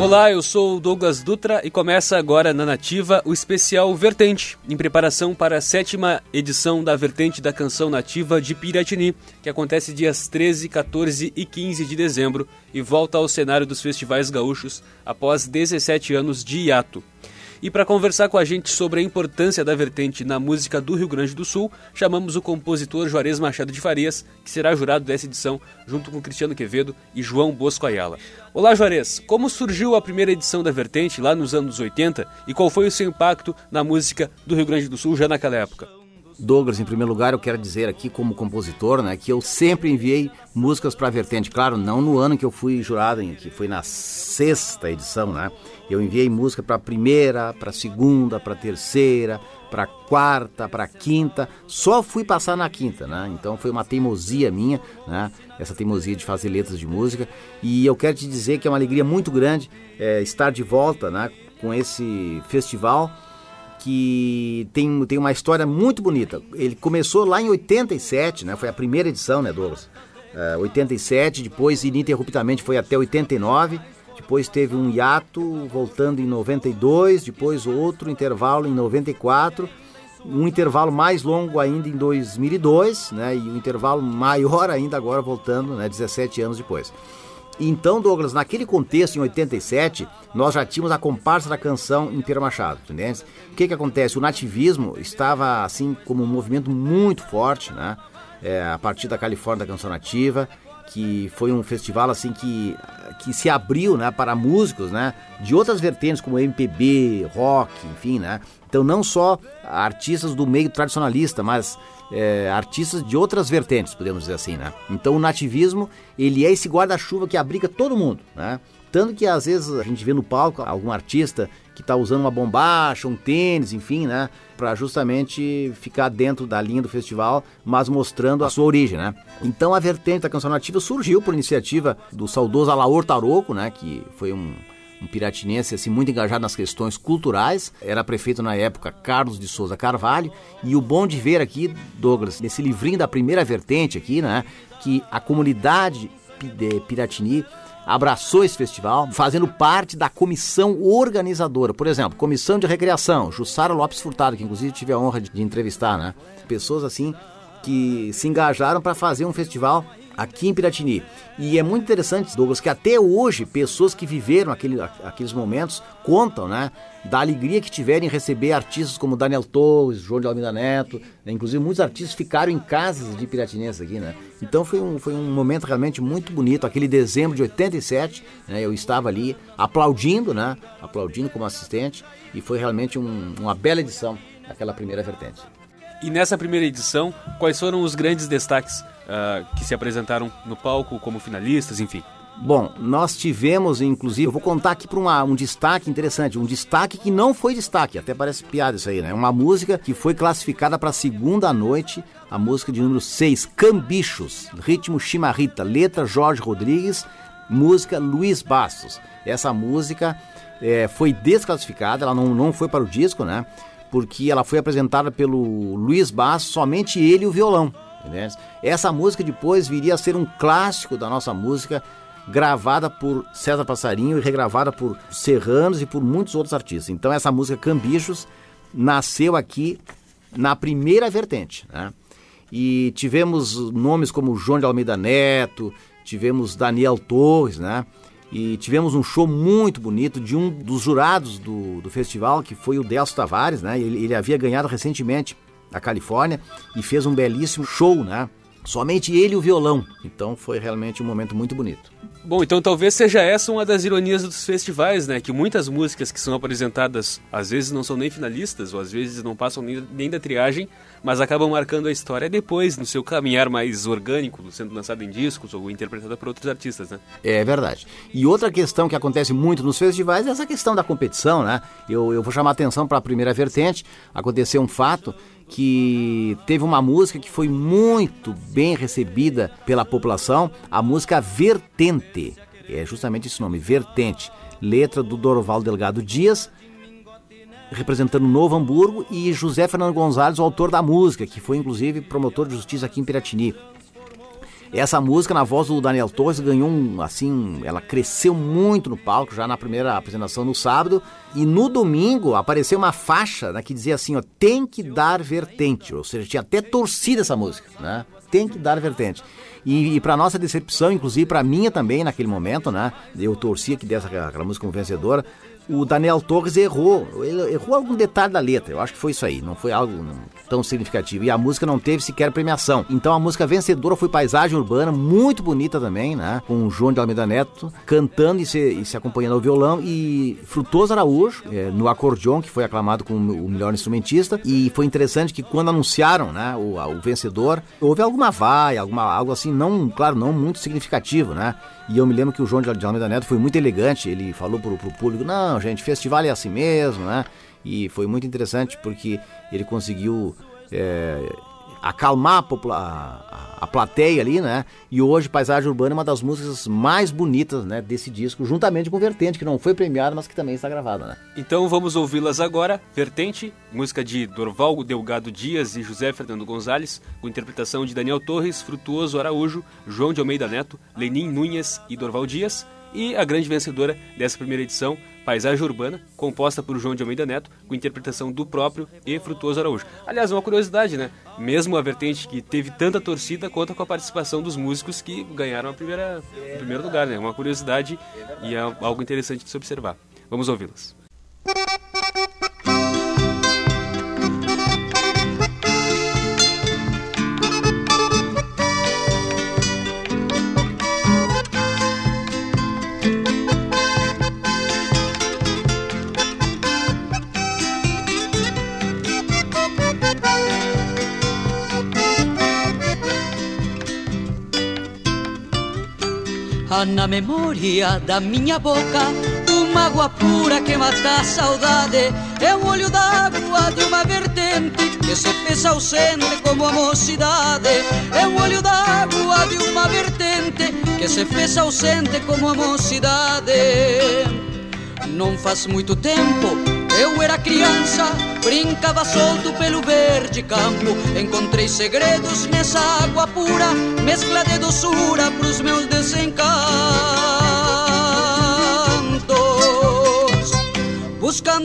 Olá, eu sou o Douglas Dutra e começa agora na Nativa o especial Vertente, em preparação para a sétima edição da Vertente da Canção Nativa de Piratini, que acontece dias 13, 14 e 15 de dezembro e volta ao cenário dos festivais gaúchos após 17 anos de hiato. E para conversar com a gente sobre a importância da vertente na música do Rio Grande do Sul, chamamos o compositor Juarez Machado de Farias, que será jurado dessa edição, junto com Cristiano Quevedo e João Bosco Ayala. Olá, Juarez. Como surgiu a primeira edição da vertente lá nos anos 80 e qual foi o seu impacto na música do Rio Grande do Sul já naquela época? Douglas, em primeiro lugar, eu quero dizer aqui como compositor, né, que eu sempre enviei músicas para a vertente. Claro, não no ano que eu fui jurado, que foi na sexta edição, né? Eu enviei música para a primeira, para a segunda, para a terceira, para a quarta, para a quinta. Só fui passar na quinta, né? Então foi uma teimosia minha, né? Essa teimosia de fazer letras de música. E eu quero te dizer que é uma alegria muito grande é, estar de volta, né? Com esse festival que tem, tem uma história muito bonita. Ele começou lá em 87, né? Foi a primeira edição, né, Douglas? Uh, 87, depois ininterruptamente foi até 89, depois teve um hiato voltando em 92, depois outro intervalo em 94, um intervalo mais longo ainda em 2002, né? E um intervalo maior ainda agora voltando, né? 17 anos depois. Então, Douglas, naquele contexto, em 87, nós já tínhamos a comparsa da canção em Machado? O que que acontece? O nativismo estava, assim, como um movimento muito forte, né? É, a partir da Califórnia da Canção Nativa, que foi um festival, assim, que, que se abriu, né, para músicos, né? De outras vertentes, como MPB, rock, enfim, né? Então, não só artistas do meio tradicionalista, mas é, artistas de outras vertentes, podemos dizer assim, né? Então, o nativismo, ele é esse guarda-chuva que abriga todo mundo, né? Tanto que às vezes a gente vê no palco algum artista que está usando uma bombacha, um tênis, enfim, né? Para justamente ficar dentro da linha do festival, mas mostrando a sua origem, né? Então a vertente da canção nativa surgiu por iniciativa do saudoso Alaor Taroco, né? Que foi um um piratinense assim, muito engajado nas questões culturais. Era prefeito na época Carlos de Souza Carvalho. E o bom de ver aqui, Douglas, nesse livrinho da primeira vertente aqui, né, que a comunidade de Piratini abraçou esse festival, fazendo parte da comissão organizadora. Por exemplo, comissão de recreação, Jussara Lopes Furtado, que inclusive tive a honra de, entrevistar, né? Pessoas assim que se engajaram para fazer um festival aqui em Piratini. E é muito interessante, Douglas, que até hoje pessoas que viveram aquele, aqueles momentos contam, né, da alegria que tiveram em receber artistas como Daniel Torres, João de Almeida Neto, né, inclusive muitos artistas ficaram em casas de piratinenses aqui, né. Então foi um, foi um momento realmente muito bonito, aquele dezembro de 87, né, eu estava ali aplaudindo, né, aplaudindo como assistente, e foi realmente um, uma bela edição, aquela primeira vertente. E nessa primeira edição, quais foram os grandes destaques uh, que se apresentaram no palco como finalistas, enfim? Bom, nós tivemos, inclusive, eu vou contar aqui para um destaque interessante, um destaque que não foi destaque, até parece piada isso aí, né? Uma música que foi classificada para a segunda noite, a música de número 6, Cambichos, ritmo Chimarrita, letra Jorge Rodrigues, música Luiz Bastos. Essa música é, foi desclassificada, ela não, não foi para o disco, né? porque ela foi apresentada pelo Luiz Bass, somente ele e o violão. Entendeu? Essa música depois viria a ser um clássico da nossa música, gravada por César Passarinho e regravada por Serranos e por muitos outros artistas. Então essa música Cambichos nasceu aqui na primeira vertente. Né? E tivemos nomes como João de Almeida Neto, tivemos Daniel Torres, né? E tivemos um show muito bonito de um dos jurados do, do festival, que foi o Delcio Tavares, né? Ele, ele havia ganhado recentemente a Califórnia e fez um belíssimo show, né? Somente ele e o violão. Então foi realmente um momento muito bonito. Bom, então talvez seja essa uma das ironias dos festivais, né? Que muitas músicas que são apresentadas às vezes não são nem finalistas, ou às vezes não passam nem, nem da triagem, mas acabam marcando a história depois, no seu caminhar mais orgânico, sendo lançado em discos ou interpretada por outros artistas, né? É verdade. E outra questão que acontece muito nos festivais é essa questão da competição, né? Eu, eu vou chamar a atenção para a primeira vertente. Aconteceu um fato que teve uma música que foi muito bem recebida pela população, a música Vertente. É justamente esse nome, Vertente. Letra do Dorval Delgado Dias, representando Novo Hamburgo, e José Fernando Gonzalez, o autor da música, que foi inclusive promotor de justiça aqui em Piratini. Essa música, na voz do Daniel Torres, ganhou um, assim, ela cresceu muito no palco, já na primeira apresentação no sábado. E no domingo apareceu uma faixa né, que dizia assim, ó, tem que dar vertente. Ou seja, tinha até torcida essa música, né? Tem que dar vertente. E, e para nossa decepção, inclusive para minha também naquele momento, né? Eu torcia que desse aquela música como vencedora o Daniel Torres errou. Ele errou algum detalhe da letra. Eu acho que foi isso aí. Não foi algo tão significativo. E a música não teve sequer premiação. Então a música vencedora foi Paisagem Urbana, muito bonita também, né? Com o João de Almeida Neto cantando e se, e se acompanhando ao violão. E Frutoso Araújo, é, no acordeon, que foi aclamado como o melhor instrumentista. E foi interessante que quando anunciaram né, o, o vencedor, houve alguma vaia, alguma, algo assim, não, claro, não muito significativo, né? E eu me lembro que o João de Almeida Neto foi muito elegante. Ele falou pro, pro público: não, gente, festival é assim mesmo, né? E foi muito interessante porque ele conseguiu é, acalmar a, a, a, plateia ali, né? E hoje Paisagem Urbana é uma das músicas mais bonitas, né, desse disco, juntamente com Vertente, que não foi premiada, mas que também está gravada, né? Então vamos ouvi-las agora. Vertente, música de Dorval Delgado Dias e José Fernando Gonzalez, com interpretação de Daniel Torres, Frutuoso Araújo, João de Almeida Neto, Lenin Nunes e Dorval Dias. E a grande vencedora dessa primeira edição, Paisagem Urbana, composta por João de Almeida Neto, com interpretação do próprio e Frutuoso Araújo. Aliás, uma curiosidade, né? Mesmo a vertente que teve tanta torcida, conta com a participação dos músicos que ganharam a primeira, o primeiro lugar, né? Uma curiosidade e é algo interessante de se observar. Vamos ouvi-las. Há na memória da minha boca uma água pura que mata a saudade. É o olho d'água de uma vertente que se fez ausente como a mocidade. É o olho d'água de uma vertente que se fez ausente como a mocidade. Não faz muito tempo eu era criança, brincava solto pelo verde campo. Encontrei segredos nessa água pura, mescla de doçura pros meus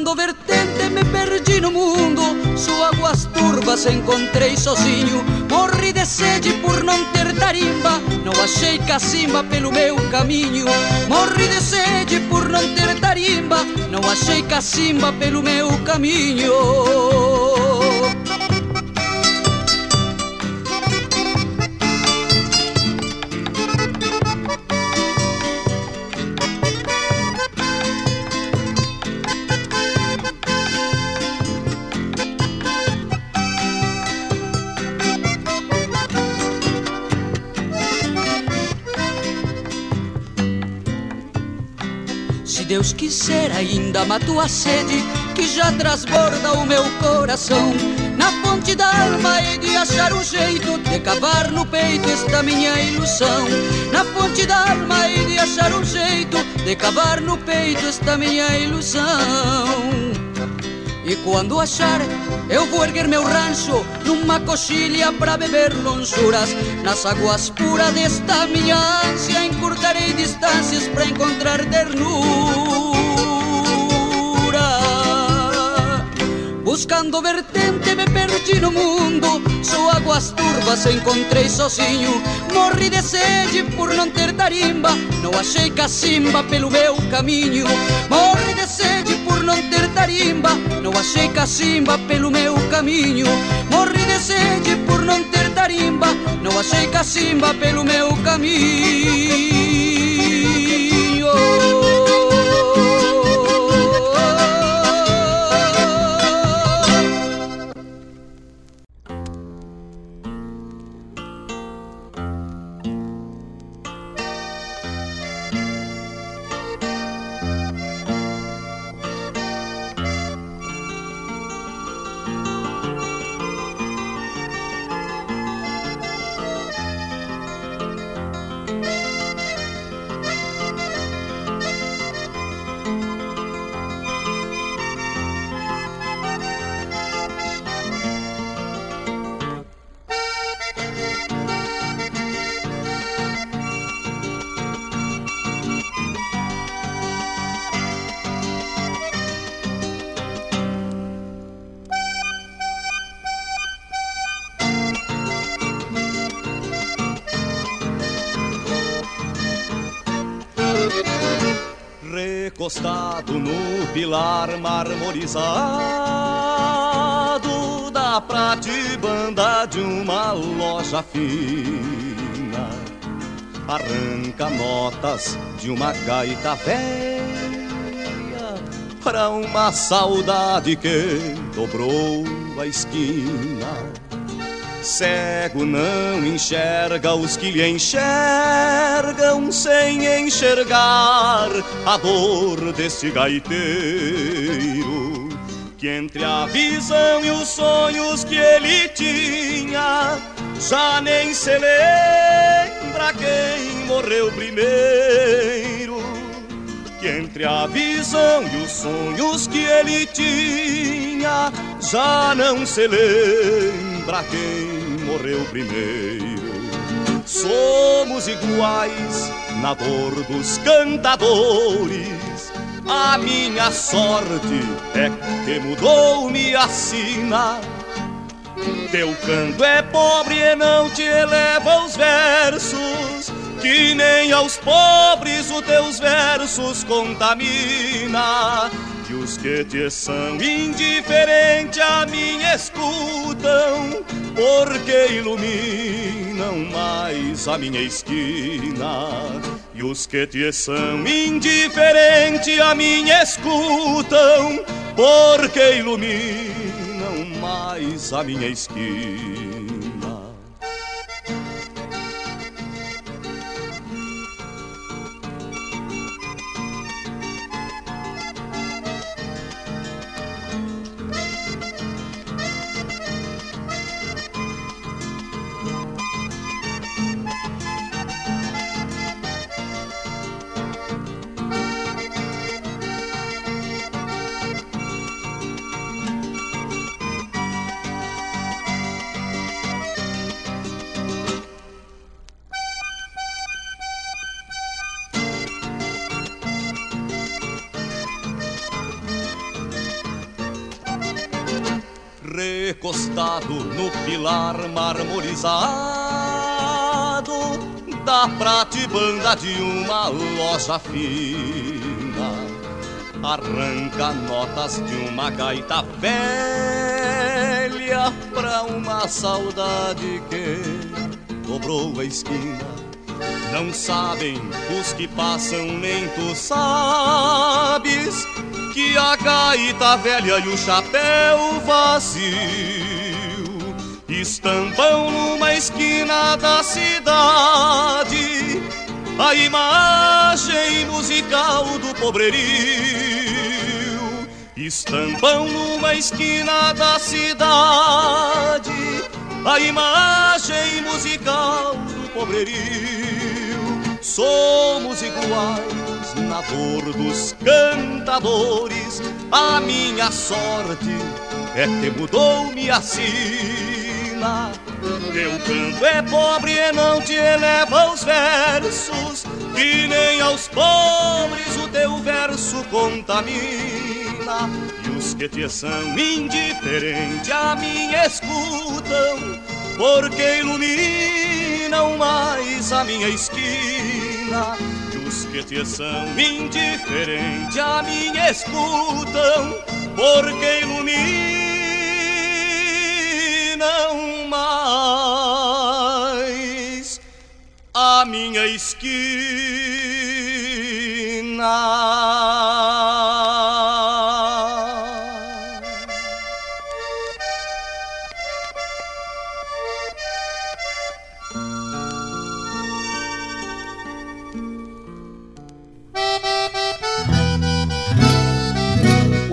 Buscando vertente me perdi no mundo, suas águas turvas encontrei sozinho. Morri de sede por não ter tarimba, não achei cacimba pelo meu caminho. Morri de sede por não ter tarimba, não achei cacimba pelo meu caminho. Deus quiser ainda mato a sede que já transborda o meu coração. Na fonte da alma e de achar um jeito de cavar no peito esta minha ilusão. Na fonte da alma e de achar um jeito de cavar no peito esta minha ilusão. E quando achar, eu vou erguer meu rancho numa coxilha para beber lonjuras. Nas águas puras desta minha ânsia, encurtarei distâncias para encontrar ternura. Buscando vertente me perdi no mundo Só águas turvas encontrei sozinho Morri de sede por não ter tarimba Não achei cacimba pelo meu caminho Morri de sede não ter tarimba Não achei cacimba pelo meu caminho. Morri de sede por não ter tarimba Não achei cacimba pelo meu caminho recostado no pilar marmorizado da pratibanda de uma loja fina. Arranca notas de uma gaita velha para uma saudade que dobrou a esquina. Cego não enxerga os que lhe enxergam sem enxergar a dor desse gaiteiro. Que entre a visão e os sonhos que ele tinha, já nem se lembra quem morreu primeiro. Que entre a visão e os sonhos que ele tinha, já não se lembra quem morreu primeiro. Somos iguais na dor dos cantadores. A minha sorte é que mudou-me a sina. Teu canto é pobre e não te eleva os versos, que nem aos pobres os teus versos contamina. Os que te são indiferentes a mim escutam, porque iluminam mais a minha esquina. E os que te são indiferentes a mim escutam, porque iluminam mais a minha esquina. Recostado no pilar marmorizado da pratibanda de uma loja fina. Arranca notas de uma gaita velha pra uma saudade que dobrou a esquina. Não sabem os que passam, nem tu sabes que a gaita velha e o chapéu vazio estampam numa esquina da cidade a imagem musical do pobrerio. Estampam numa esquina da cidade a imagem musical do pobrerio. Somos iguais na dor dos cantadores. A minha sorte é que mudou-me a sina. Teu canto é pobre e não te eleva os versos, que nem aos pobres o teu verso contamina. E os que te são indiferentes a mim escutam, porque iluminam mais a minha esquina que te são indiferentes a mim escutam, porque iluminam mais a minha esquina.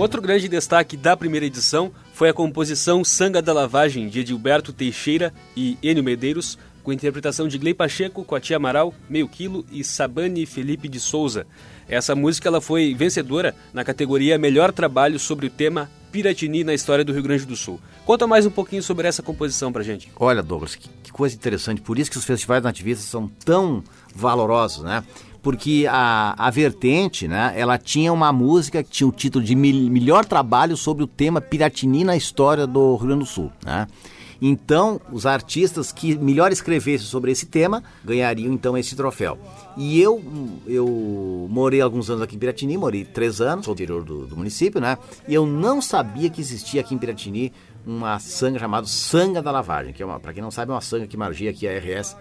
Outro grande destaque da primeira edição foi a composição Sanga da Lavagem, de Edilberto Teixeira e Enio Medeiros, com interpretação de Glei Pacheco, Coati Amaral, Meio Quilo e Sabane Felipe de Souza. Essa música ela foi vencedora na categoria Melhor Trabalho sobre o tema Piratini na história do Rio Grande do Sul. Conta mais um pouquinho sobre essa composição pra gente. Olha, Douglas, que, que coisa interessante. Por isso que os festivais nativistas são tão valorosos, né? Porque a, a vertente, né, ela tinha uma música que tinha o título de Melhor Trabalho sobre o tema Piratini na história do Rio Grande do Sul, né? Então, os artistas que melhor escrevessem sobre esse tema ganhariam então esse troféu. E eu, eu morei alguns anos aqui em Piratini, morei três anos, sou interior do, do município, né? E eu não sabia que existia aqui em Piratini uma sanga chamada Sanga da Lavagem, que é uma, para quem não sabe, é uma sanga que margia aqui a RS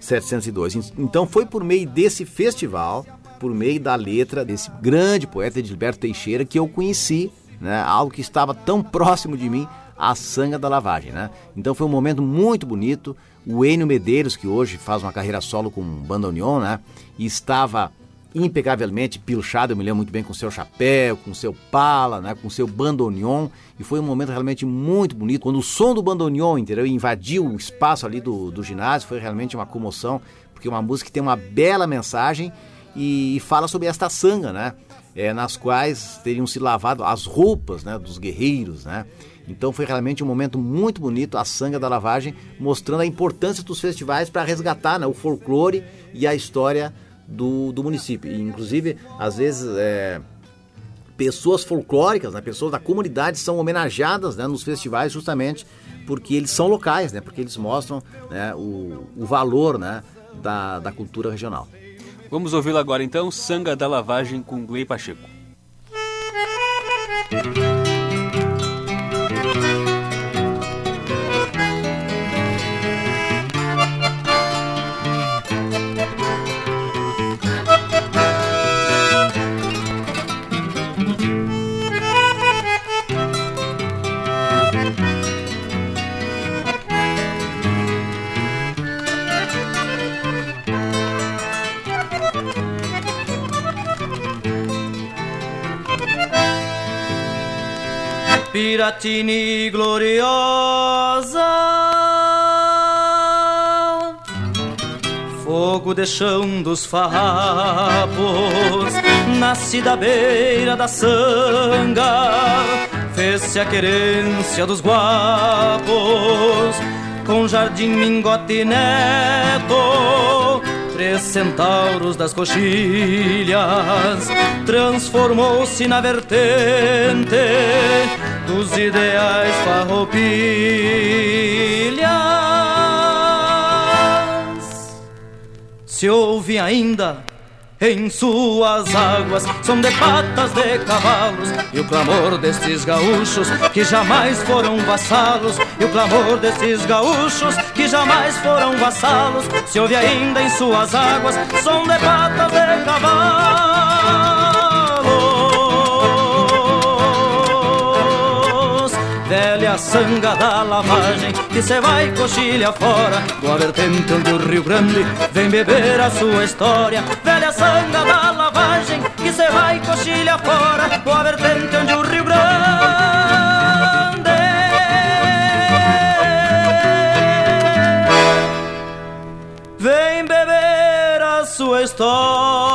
702. Então foi por meio desse festival, por meio da letra desse grande poeta Gilberto Teixeira que eu conheci, né, algo que estava tão próximo de mim, a sanga da lavagem, né? Então foi um momento muito bonito. O Enio Medeiros, que hoje faz uma carreira solo com bandoneon, né? E estava impecavelmente pilchado, eu me lembro muito bem com seu chapéu, com seu pala, né, com seu bandoneon, e foi um momento realmente muito bonito. Quando o som do bandoneon, entendeu, invadiu o espaço ali do, do ginásio, foi realmente uma comoção, porque é uma música que tem uma bela mensagem e, e fala sobre esta sanga, né, é, nas quais teriam se lavado as roupas, né, dos guerreiros, né. Então foi realmente um momento muito bonito, a sanga da lavagem, mostrando a importância dos festivais para resgatar né, o folclore e a história do, do município. E, inclusive, às vezes, é, pessoas folclóricas, né, pessoas da comunidade são homenageadas né, nos festivais justamente porque eles são locais, né, porque eles mostram né, o, o valor né, da, da cultura regional. Vamos ouvi-lo agora então, Sanga da Lavagem com Glei Pacheco. Piratini gloriosa, fogo de chão dos farrapos, nasce da beira da sanga, fez-se a querência dos guapos, com jardim mingote neto três centauros das coxilhas, transformou-se na vertente dos ideais farroupilhas. Se ouve ainda em suas águas são de patas de cavalos e o clamor destes gaúchos que jamais foram vassalos e o clamor destes gaúchos que jamais foram vassalos se ouve ainda em suas águas são de patas de cavalos velha sanga da lavagem que se vai coxilha fora. Do vertente onde o Rio Grande vem beber a sua história. Velha sanga da lavagem que se vai coxilha fora. Do vertente onde o Rio Grande vem beber a sua história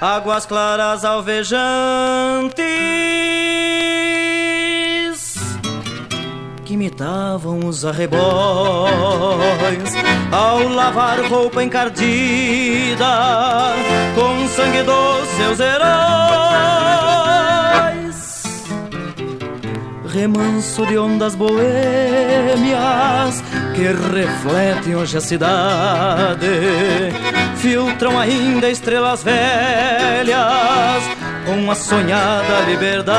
águas claras alvejantes que imitavam os arrebóis. Ao lavar roupa encardida com sangue dos seus heróis. Remanso de ondas boêmias que refletem hoje a cidade, filtram ainda estrelas velhas com a sonhada liberdade.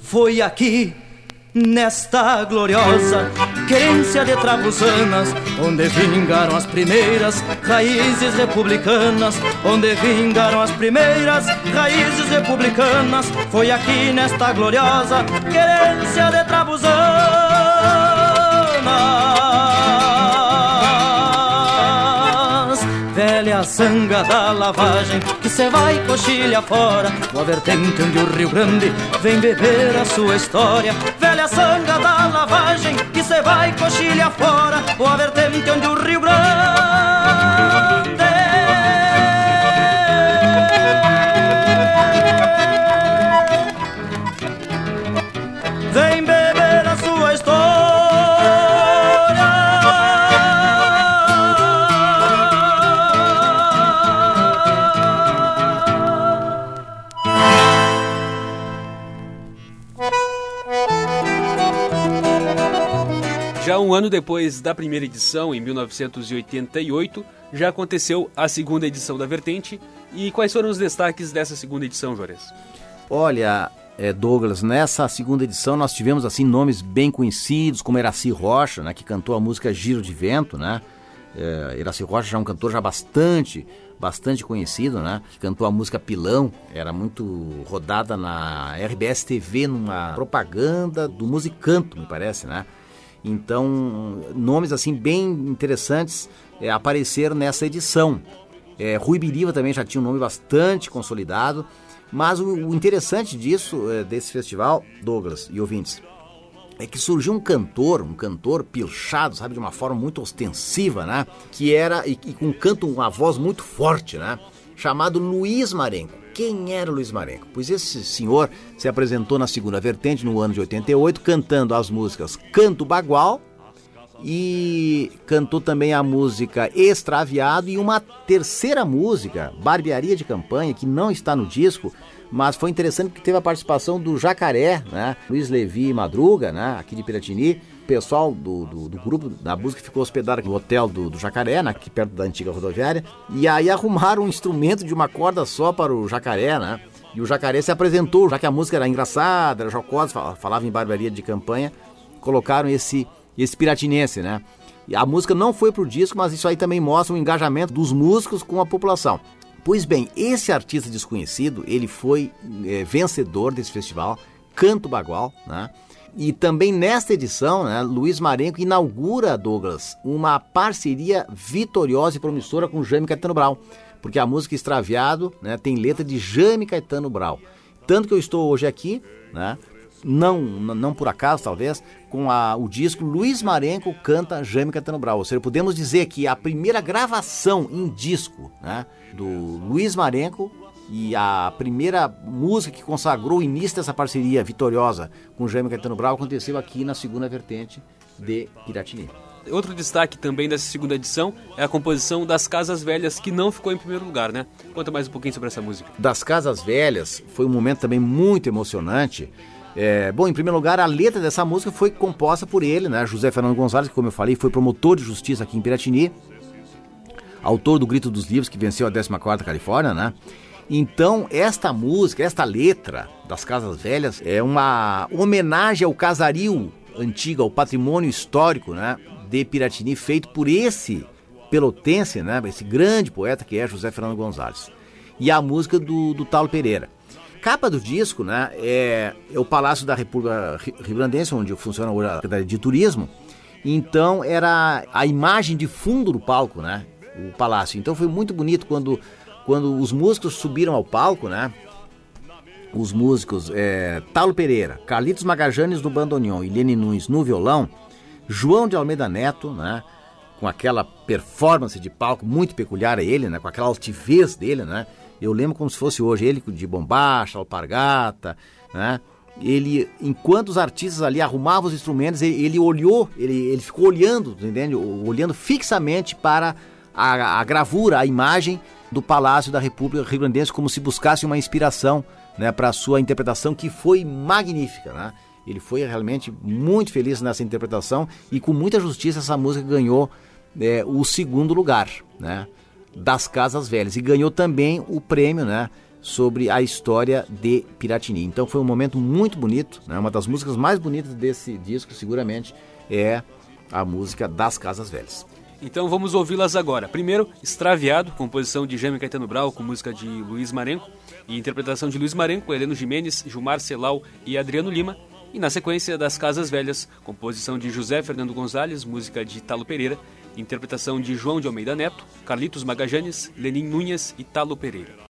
Foi aqui nesta gloriosa querência de trabuzanas, onde vingaram as primeiras raízes republicanas, onde vingaram as primeiras raízes republicanas, foi aqui nesta gloriosa querência de trabuzanas, velha sanga da lavagem que se vai coxilha fora, do vertente onde o Rio Grande vem beber a sua história, velha sanga da lavagem que se vai coxilha fora, o vertente onde o Rio Grande um ano depois da primeira edição, em 1988, já aconteceu a segunda edição da Vertente. E quais foram os destaques dessa segunda edição, Juarez? Olha, é, Douglas, nessa segunda edição nós tivemos assim nomes bem conhecidos, como Eraci Rocha, né, que cantou a música Giro de Vento, né? É, Eraci Rocha já é um cantor já bastante, bastante conhecido, né? Que cantou a música Pilão, era muito rodada na RBS TV numa propaganda do Musicanto, me parece, né? Então, nomes assim bem interessantes é, apareceram nessa edição. É, Rui Biriva também já tinha um nome bastante consolidado, mas o, o interessante disso, é, desse festival, Douglas e ouvintes, é que surgiu um cantor, um cantor pilchado, sabe, de uma forma muito ostensiva, né? Que era, e, com um canto, uma voz muito forte, né? Chamado Luiz Marenco. Quem era Luiz Marenco? Pois esse senhor se apresentou na segunda vertente no ano de 88, cantando as músicas Canto Bagual e cantou também a música Extraviado e uma terceira música, Barbearia de Campanha, que não está no disco, mas foi interessante porque teve a participação do Jacaré, né? Luiz Levi Madruga, né? Aqui de Piratini. Pessoal do, do, do grupo da música ficou hospedado no hotel do, do Jacaré, aqui perto da antiga rodoviária. E aí arrumaram um instrumento de uma corda só para o Jacaré, né? E o Jacaré se apresentou, já que a música era engraçada, era jocosa, falava em barbearia de campanha, colocaram esse, esse piratinense, né? E a música não foi pro disco, mas isso aí também mostra o engajamento dos músicos com a população. Pois bem, esse artista desconhecido, ele foi é, vencedor desse festival, Canto Bagual, né? E também nesta edição, né, Luiz Marenco inaugura, Douglas, uma parceria vitoriosa e promissora com Jaime Caetano Brau, porque a música Extraviado né, tem letra de Jaime Caetano Brau. Tanto que eu estou hoje aqui, né, não, não por acaso talvez, com a, o disco Luiz Marenco canta Jaime Caetano Brau. Ou seja, podemos dizer que a primeira gravação em disco né, do Luiz Marenco e a primeira música que consagrou o início dessa parceria vitoriosa com Jaime Caetano Brau aconteceu aqui na segunda vertente de Piratini. Outro destaque também dessa segunda edição é a composição das Casas Velhas, que não ficou em primeiro lugar, né? Conta mais um pouquinho sobre essa música. Das Casas Velhas foi um momento também muito emocionante. É, bom, em primeiro lugar, a letra dessa música foi composta por ele, né? José Fernando Gonzalez, que, como eu falei, foi promotor de justiça aqui em Piratini, autor do Grito dos Livros, que venceu a 14ª Califórnia, né? Então, esta música, esta letra das Casas Velhas é uma homenagem ao casario antigo, ao patrimônio histórico, né, de Piratini, feito por esse pelotense, né, esse grande poeta que é José Fernando Gonzalez. E a música do, do Talo Pereira. Capa do disco, né, é, é o Palácio da República Rio-Grandense, onde funciona hoje a Secretaria de Turismo. Então, era a imagem de fundo do palco, né, o palácio. Então, foi muito bonito quando quando os músicos subiram ao palco, né? Os músicos é, Talo Pereira, Carlitos Magajanes do bandoneon e Lene Nunes no violão, João de Almeida Neto, né? Com aquela performance de palco muito peculiar a ele, né? Com aquela altivez dele, né? Eu lembro como se fosse hoje ele de bombacha, alpargata, né? Ele, enquanto os artistas ali arrumavam os instrumentos, ele, ele olhou, ele, ele ficou olhando, entende? Olhando fixamente para a, a gravura, a imagem do Palácio da República Rio Grandense, como se buscasse uma inspiração né, para a sua interpretação, que foi magnífica. Né? Ele foi realmente muito feliz nessa interpretação e com muita justiça essa música ganhou é, o segundo lugar né, das Casas Velhas e ganhou também o prêmio né, sobre a história de Piratini. Então foi um momento muito bonito, né, uma das músicas mais bonitas desse disco seguramente é a música das Casas Velhas. Então vamos ouvi-las agora. Primeiro, Extraviado, composição de Jaime Caetano Brau, com música de Luiz Marenco, e interpretação de Luiz Marenco, Heleno Jimenez, Gilmar Celal e Adriano Lima. E na sequência, das Casas Velhas, composição de José Fernando Gonzalez, música de Talo Pereira, interpretação de João de Almeida Neto, Carlitos Magajanes, Lenin Nunes e Talo Pereira.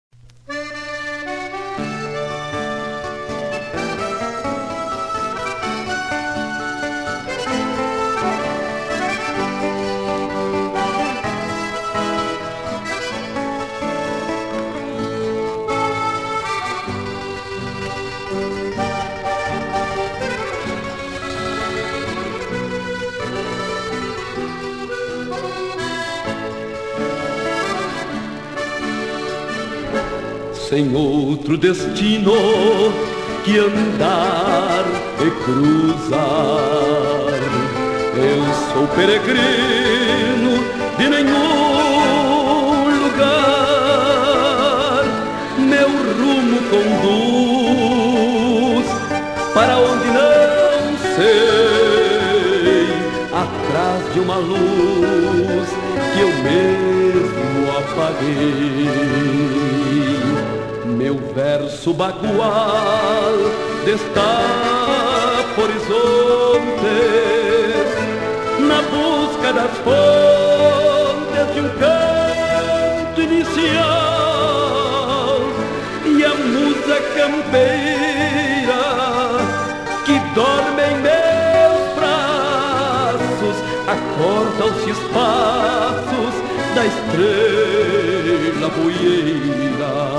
Sem outro destino que andar e cruzar. Eu sou peregrino de nenhum lugar, meu rumo conduz para onde não sei, atrás de uma luz que eu mesmo apaguei meu verso bagual destapa horizontes na busca das fontes de um canto inicial e a musa campeira que dorme em meus braços acorda os espaços da estrela boieira.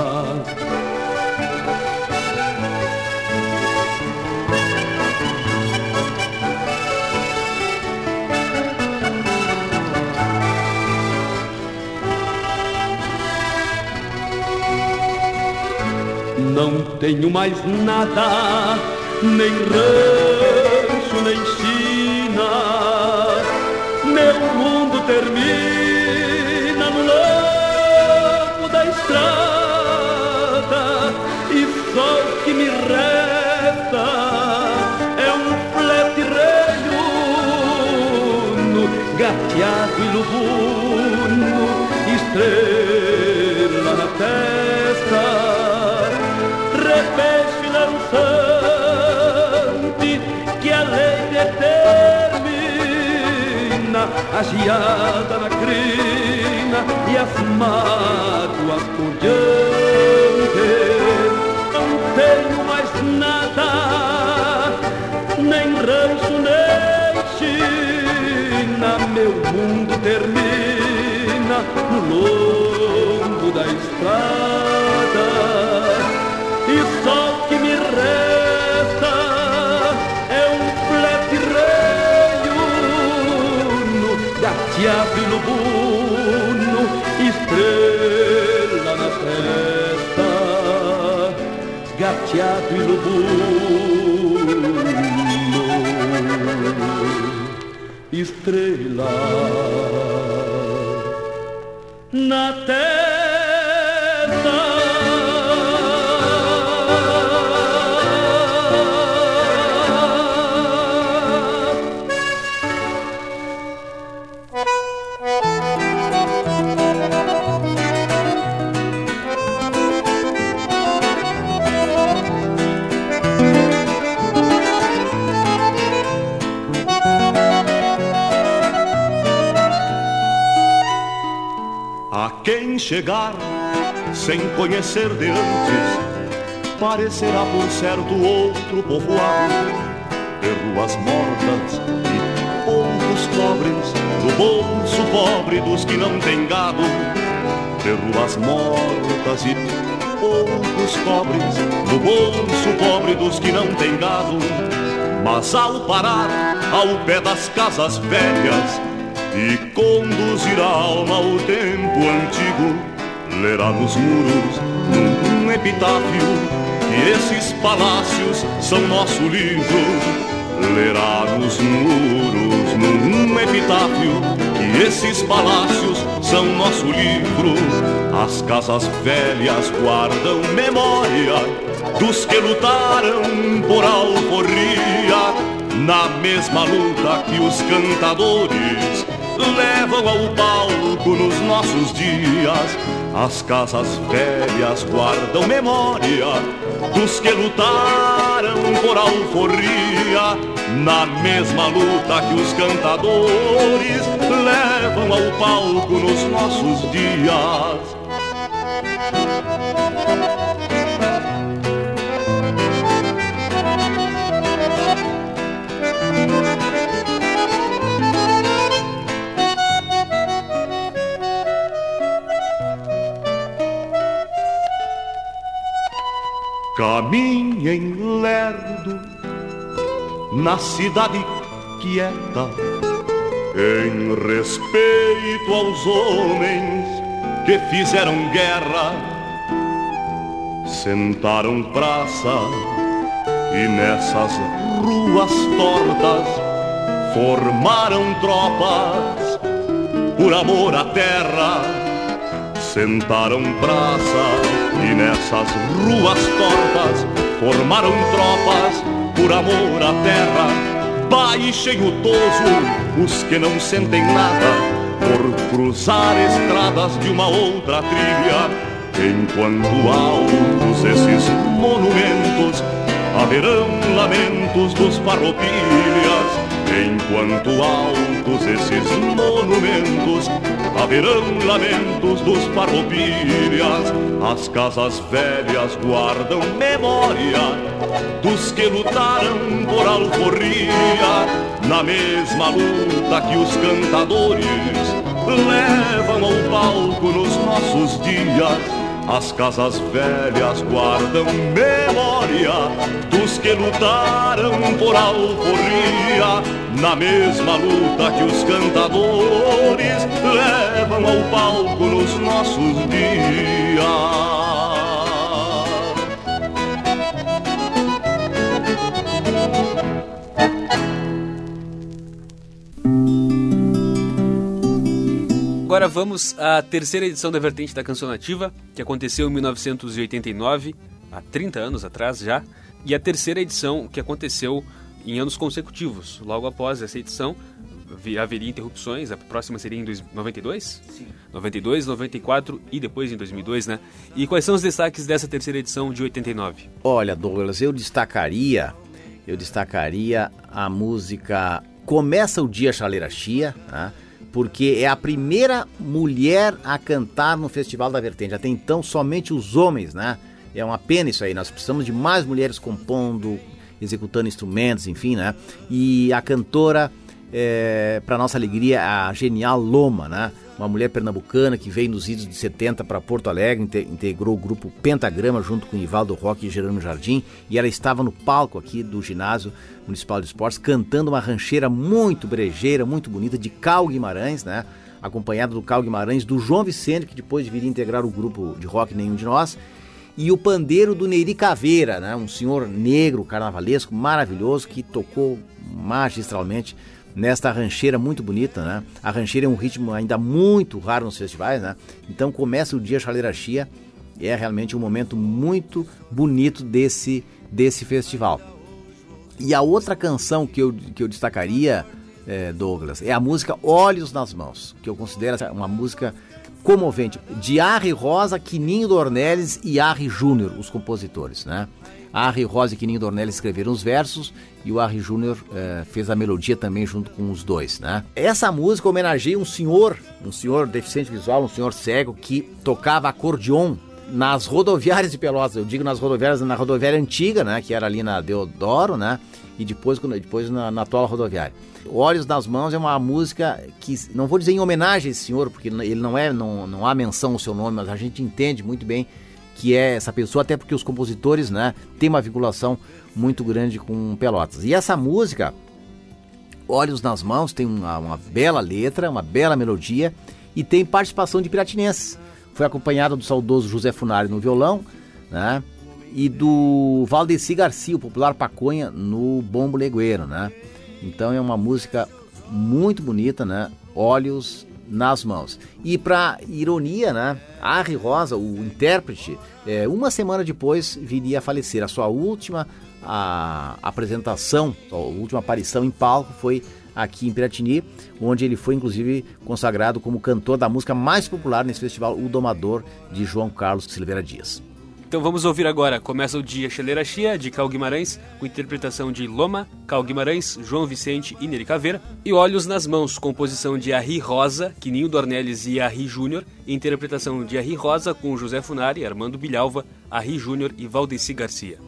Não tenho mais nada, nem rancho, a geada na crina e as mágoas por diante. Não tenho mais nada, nem rancho, nem china, meu mundo termina no longo gateado e lubuno, estrela na testa. Chegar sem conhecer de antes, parecerá por certo outro povoado de ruas mortas e poucos pobres, no bolso pobre dos que não têm gado, de ruas mortas e poucos pobres, no bolso pobre dos que não têm gado. Mas ao parar ao pé das casas velhas, e conduzir a alma ao tempo antigo, lerá nos muros num epitáfio que esses palácios são nosso livro. Lerá nos muros num epitáfio que esses palácios são nosso livro. As casas velhas guardam memória dos que lutaram por alforria na mesma luta que os cantadores levam ao palco nos nossos dias. As casas velhas guardam memória dos que lutaram por alforria. Na mesma luta que os cantadores levam ao palco nos nossos dias. Caminhem lerdo na cidade quieta, em respeito aos homens que fizeram guerra sentaram praça e nessas ruas tortas formaram tropas por amor à terra. Sentaram praça e nessas ruas tortas formaram tropas por amor à terra. Baixem o toso os que não sentem nada por cruzar estradas de uma outra trilha. Enquanto altos esses monumentos haverão lamentos dos farroupilhas. Enquanto altos esses monumentos haverão lamentos dos farroupilhas. As casas velhas guardam memória dos que lutaram por alforria, na mesma luta que os cantadores levam ao palco nos nossos dias. As casas velhas guardam memória dos que lutaram por alforria, na mesma luta que os cantadores levam ao palco nos nossos dias. Agora vamos à terceira edição da Vertente da Canção Nativa, que aconteceu em 1989, há 30 anos atrás já, e a terceira edição que aconteceu em anos consecutivos. Logo após essa edição, haveria interrupções, a próxima seria em 92? Sim. 92, 94 e depois em 2002, né? E quais são os destaques dessa terceira edição de 89? Olha, Douglas, eu destacaria, eu destacaria a música Começa o Dia Chaleira Chia, né? porque é a primeira mulher a cantar no Festival da Vertente. Até então, somente os homens, né? É uma pena isso aí. Nós precisamos de mais mulheres compondo, executando instrumentos, enfim, né? E a cantora, é, para nossa alegria, a genial Loma, né? Uma mulher pernambucana que veio nos idos de 70 para Porto Alegre, integrou o grupo Pentagrama junto com Ivaldo Roque e Gerando Jardim, e ela estava no palco aqui do ginásio Municipal de Esportes, cantando uma rancheira muito brejeira, muito bonita, de Cal Guimarães, né? Acompanhado do Cal Guimarães, do João Vicente, que depois viria integrar o grupo de rock Nenhum de Nós, e o pandeiro do Neiri Caveira, né? Um senhor negro, carnavalesco, maravilhoso, que tocou magistralmente nesta rancheira muito bonita, né? A rancheira é um ritmo ainda muito raro nos festivais, né? Então começa o dia Chaleira Chia, é realmente um momento muito bonito desse, desse festival. E a outra canção que eu, que eu destacaria, é, Douglas, é a música Olhos nas Mãos, que eu considero uma música comovente. De Arri Rosa, Quininho Dornelles e Arri Júnior, os compositores, né? Arri Rosa e Quininho Dornelles escreveram os versos e o Arri Júnior é, fez a melodia também junto com os dois, né? Essa música homenageia um senhor, um senhor deficiente visual, um senhor cego que tocava acordeon nas rodoviárias de Pelotas, eu digo nas rodoviárias, na rodoviária antiga, né, que era ali na Deodoro, né, e depois, depois na, na atual rodoviária. Olhos nas Mãos é uma música que, não vou dizer em homenagem a esse senhor, porque ele não é, não, não há menção ao seu nome, mas a gente entende muito bem que é essa pessoa, até porque os compositores, né, têm uma vinculação muito grande com Pelotas. E essa música, Olhos nas Mãos, tem uma, uma bela letra, uma bela melodia e tem participação de piratinenses foi acompanhada do saudoso José Funari no violão, né? E do Valdeci Garcia, o popular Paconha, no bombo legueiro, né? Então é uma música muito bonita, né? Olhos nas mãos. E para ironia, né? Harry Rosa, o intérprete, é, uma semana depois viria a falecer. A sua última a, apresentação, a última aparição em palco foi aqui em Piratini, onde ele foi inclusive consagrado como cantor da música mais popular nesse festival, O Domador, de João Carlos Silveira Dias. Então vamos ouvir agora. Começa o dia Chaleira Chia, de Cal Guimarães, com interpretação de Loma, Cal Guimarães, João Vicente e Neri Caveira. E Olhos nas Mãos, composição de Arri Rosa, Quininho Dornelles e Arri Júnior. Interpretação de Arri Rosa com José Funari, Armando Bilhalva, Arri Júnior e Valdeci Garcia.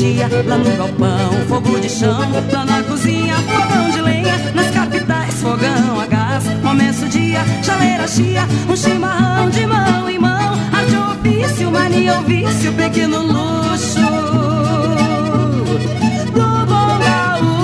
Cheia, lá no galpão, fogo de chão, lá na cozinha, fogão de lenha, nas capitais, fogão a gás, Começa o dia, chaleira chia, um chimarrão de mão em mão. Arte ofício, mania ou vício, pequeno luxo. Do bom gaúcho.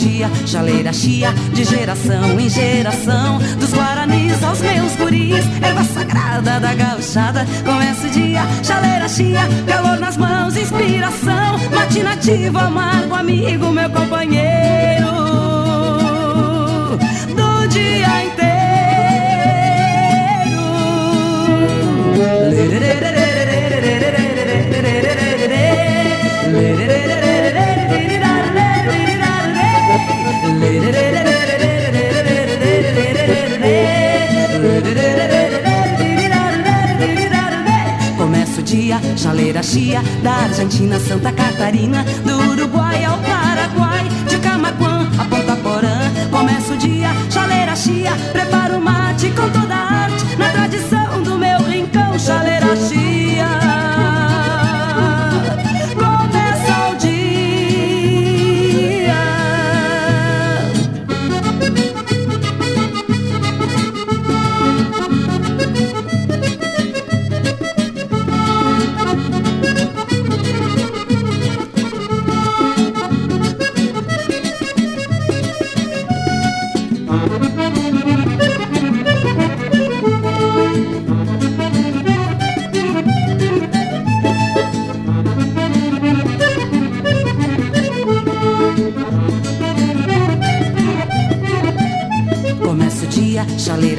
Dia, chaleira chia, de geração em geração. Dos guaranis aos meus guris, erva sagrada da gauchada. Começa o dia, chaleira chia, calor nas mãos, inspiração. Matinativo, amargo, amigo, meu companheiro. Do dia inteiro. Começa dia, chaleira chia, da Argentina, Santa Catarina, do Uruguai ao Paraguai, de Camaquã a Ponta Porã. Começa o dia, chaleira chia, prepara o mate com toda a arte, na tradição do meu rincão, chaleira chia.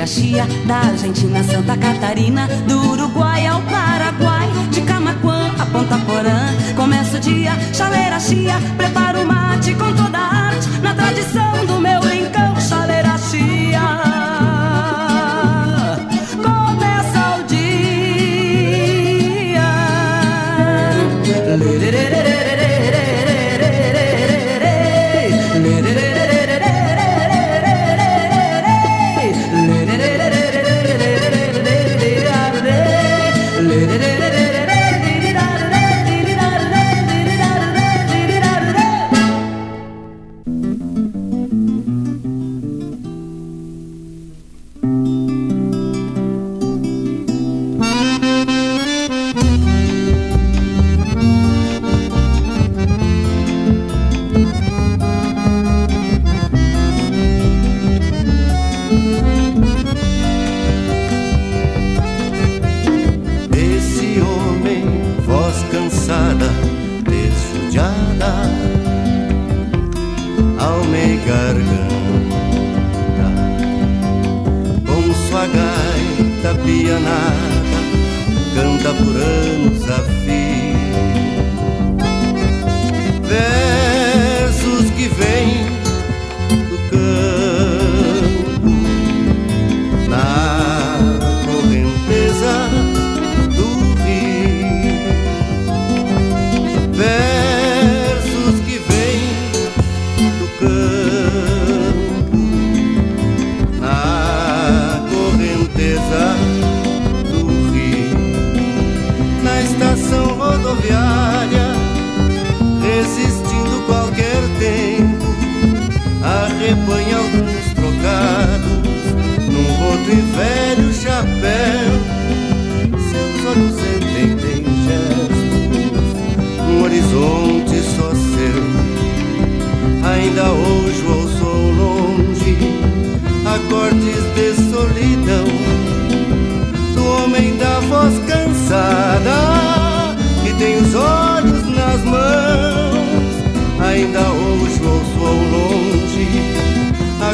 Chaleira chia, da Argentina, Santa Catarina, do Uruguai ao Paraguai, de Camaquã a Ponta Porã. Começa o dia, chaleira chia, prepara o mate com toda a arte, na tradição do meu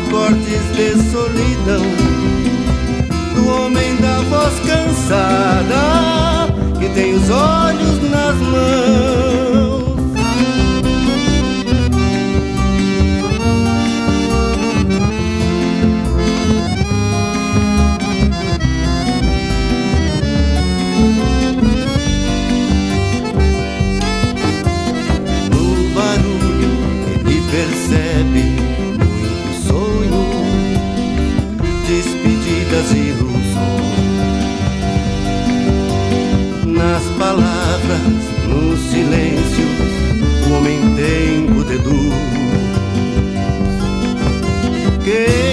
acordes de solidão do homem da voz cansada que tem os olhos nas mãos. No silêncio, o homem tem o dedo. Quem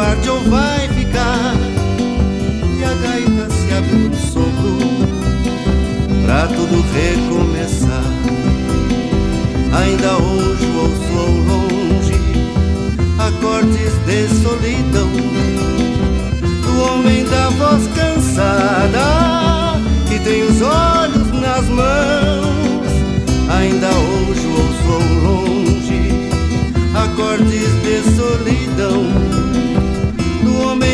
de quem parte ou vai ficar. E a gaita se abre no sopro pra tudo recomeçar. Ainda hoje ouço ao longe acordes de solidão do homem da voz cansada que tem os olhos nas mãos. Ainda hoje ouço ao longe acordes de solidão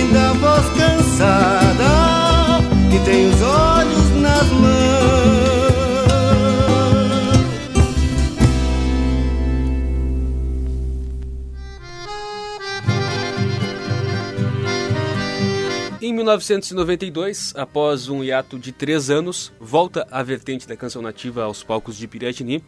do homem da voz cansada que tem os olhos nas mãos. Em 1992, após um hiato de três anos, volta a vertente da canção nativa aos palcos de Piratini,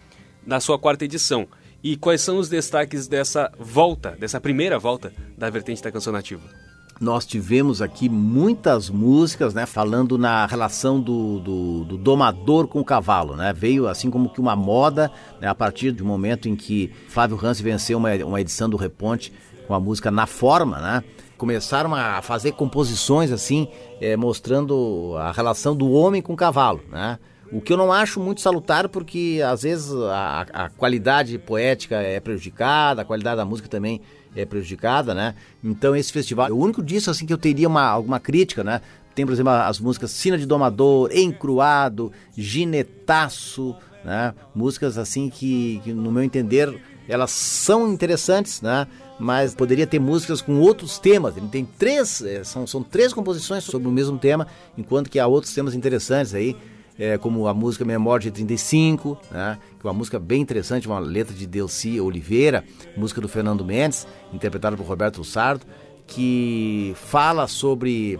na sua quarta edição. E quais são os destaques dessa volta, dessa primeira volta da vertente da canção nativa? Nós tivemos aqui muitas músicas, né, falando na relação do, do, do domador com o cavalo, né? Veio assim como que uma moda, né, a partir do momento em que Flávio Hansi venceu uma, uma edição do Reponte com a música Na Forma, né? Começaram a fazer composições assim, eh, mostrando a relação do homem com o cavalo, né? O que eu não acho muito salutar, porque às vezes a, a qualidade poética é prejudicada, a qualidade da música também é prejudicada, né? Então esse festival, o único disso assim que eu teria uma, alguma crítica, né? Tem, por exemplo, as músicas Sina de Domador, Encruado, Ginetaço, né? Músicas assim que, que, no meu entender, elas são interessantes, né? Mas poderia ter músicas com outros temas. Ele tem três, eh, são, são três composições sobre o mesmo tema, enquanto que há outros temas interessantes aí é, como a música Memória de 35, né, que é uma música bem interessante, uma letra de Delci Oliveira, música do Fernando Mendes, interpretada por Roberto Sardo, que fala sobre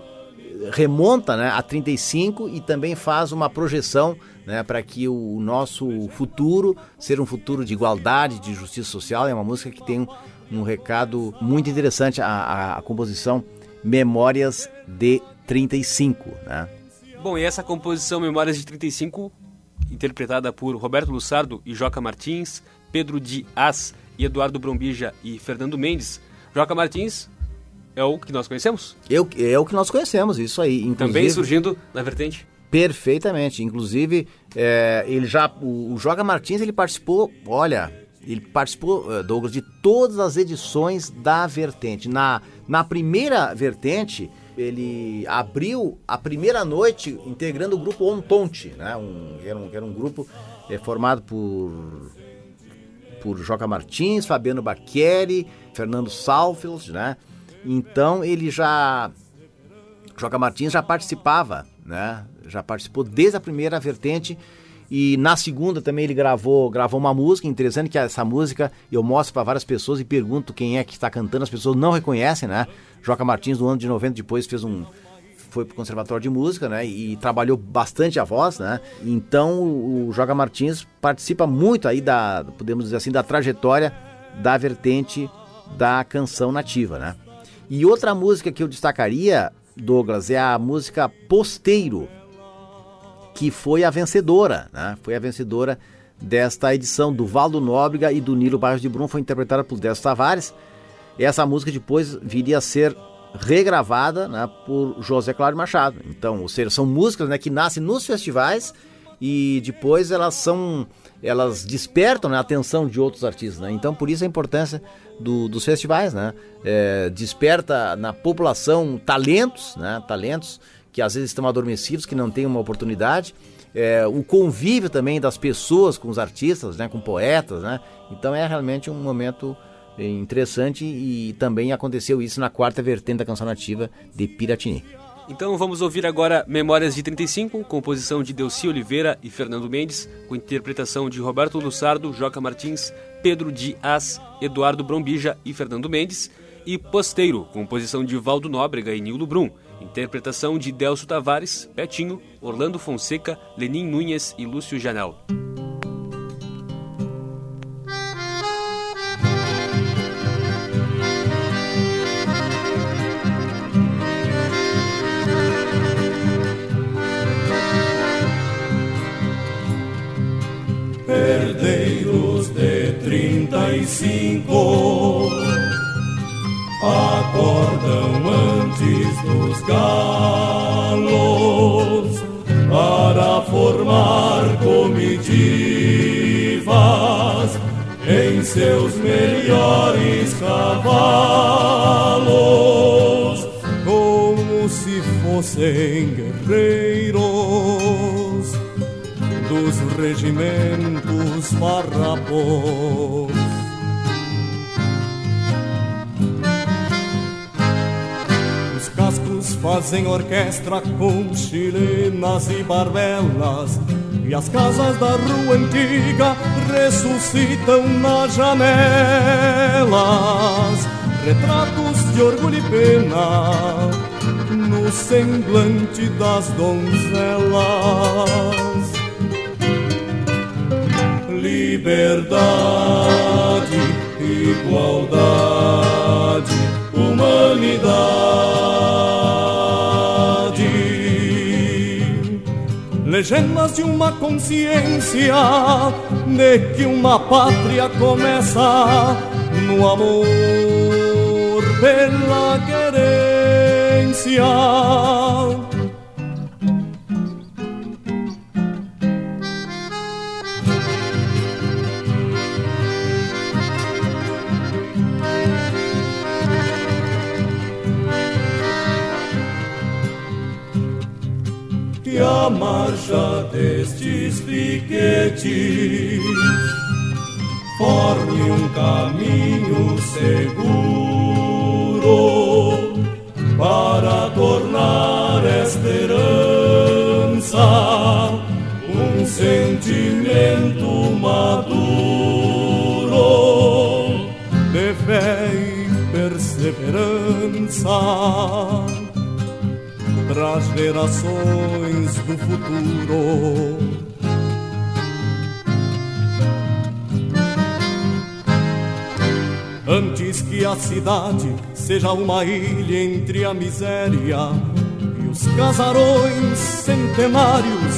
remonta né, a 35 e também faz uma projeção né, para que o nosso futuro ser um futuro de igualdade, de justiça social. É uma música que tem um, um recado muito interessante, a, a, a composição Memórias de 35. Né? Bom, e essa composição Memórias de 35, interpretada por Roberto Lussardo e Joca Martins, Pedro Dias e Eduardo Brombija e Fernando Mendes. Joca Martins é o que nós conhecemos? Eu, é o que nós conhecemos, isso aí. Inclusive, Também surgindo na vertente? Perfeitamente. Inclusive, é, ele já, o, o Joca Martins ele participou, olha, ele participou, eh, Douglas, de todas as edições da vertente. Na, na primeira vertente, ele abriu a primeira noite integrando o grupo Ontonte, né? Um, era, um, era um grupo é, formado por, por Joca Martins, Fabiano Baqueri, Fernando Salfield, né? Então ele já. Joca Martins já participava, né? Já participou desde a primeira vertente. E na segunda também ele gravou, gravou uma música interessante que essa música eu mostro para várias pessoas e pergunto quem é que está cantando, as pessoas não reconhecem, né? Joca Martins, no ano de 90, depois fez um. Foi pro Conservatório de Música, né? E trabalhou bastante a voz, né? Então o Joca Martins participa muito aí da, podemos dizer assim, da trajetória da vertente da canção nativa, né? E outra música que eu destacaria, Douglas, é a música Posteiro, que foi a vencedora, né? Foi a vencedora desta edição do Valdo Nóbrega e do Nilo Barros de Brum, foi interpretada por Décio Tavares. Essa música depois viria a ser regravada né, por José Cláudio Machado. Então, ou seja, são músicas né, que nascem nos festivais e depois elas são elas despertam né, a atenção de outros artistas. Né? Então, por isso a importância do, dos festivais. Né? É, desperta na população talentos, né? talentos que às vezes estão adormecidos, que não têm uma oportunidade. É, o convívio também das pessoas com os artistas, né? com poetas. Né? Então, é realmente um momento interessante e também aconteceu isso na quarta vertente da canção nativa de Piratini. Então vamos ouvir agora Memórias de 35, composição de Delci Oliveira e Fernando Mendes, com interpretação de Roberto Lussardo, Joca Martins, Pedro Dias, Eduardo Brombija e Fernando Mendes, e Posteiro, composição de Valdo Nóbrega e Nilo Brum, interpretação de Delcio Tavares, Petinho, Orlando Fonseca, Lenin Nunes e Lúcio Janel. Trinta e cinco. Acordam antes dos galos para formar comitivas em seus melhores cavalos, como se fossem guerreiros regimentos farrapos. Os cascos fazem orquestra com chilenas e barbelas. E as casas da rua antiga ressuscitam nas janelas retratos de orgulho e pena no semblante das donzelas. Liberdade, igualdade, humanidade. Legendas de uma consciência de que uma pátria começa no amor pela querência. A marcha destes piquetes. Forme um caminho seguro para tornar esperança um sentimento maduro de fé e perseverança para as gerações do futuro. Antes que a cidade seja uma ilha entre a miséria e os casarões centenários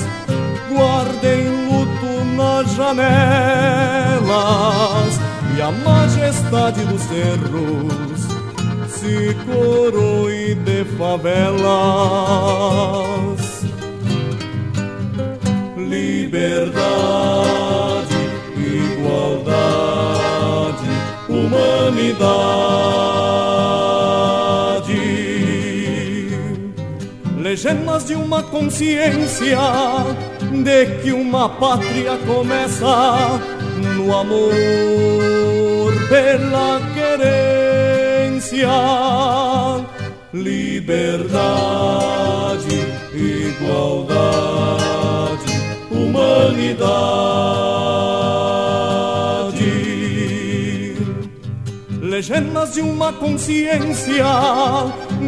guardem luto nas janelas e a majestade dos cerros se coroe de favelas. Liberdade, igualdade, humanidade. Legendas de uma consciência de que uma pátria começa no amor pela querência. Liberdade, igualdade, humanidade. Legendas de uma consciência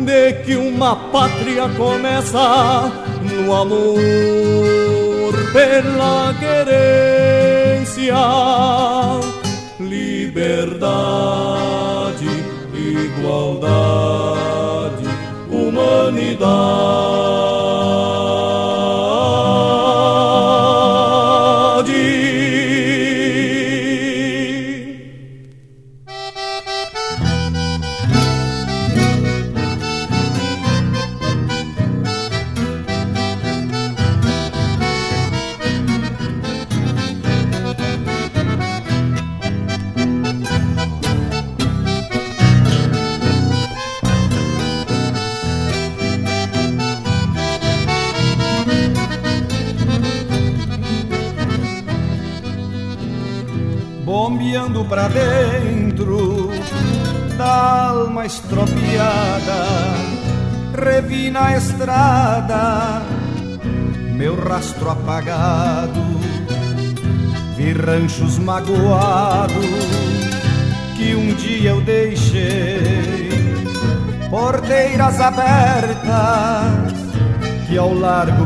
de que uma pátria começa no amor pela querência. Liberdade, igualdade, humanidade.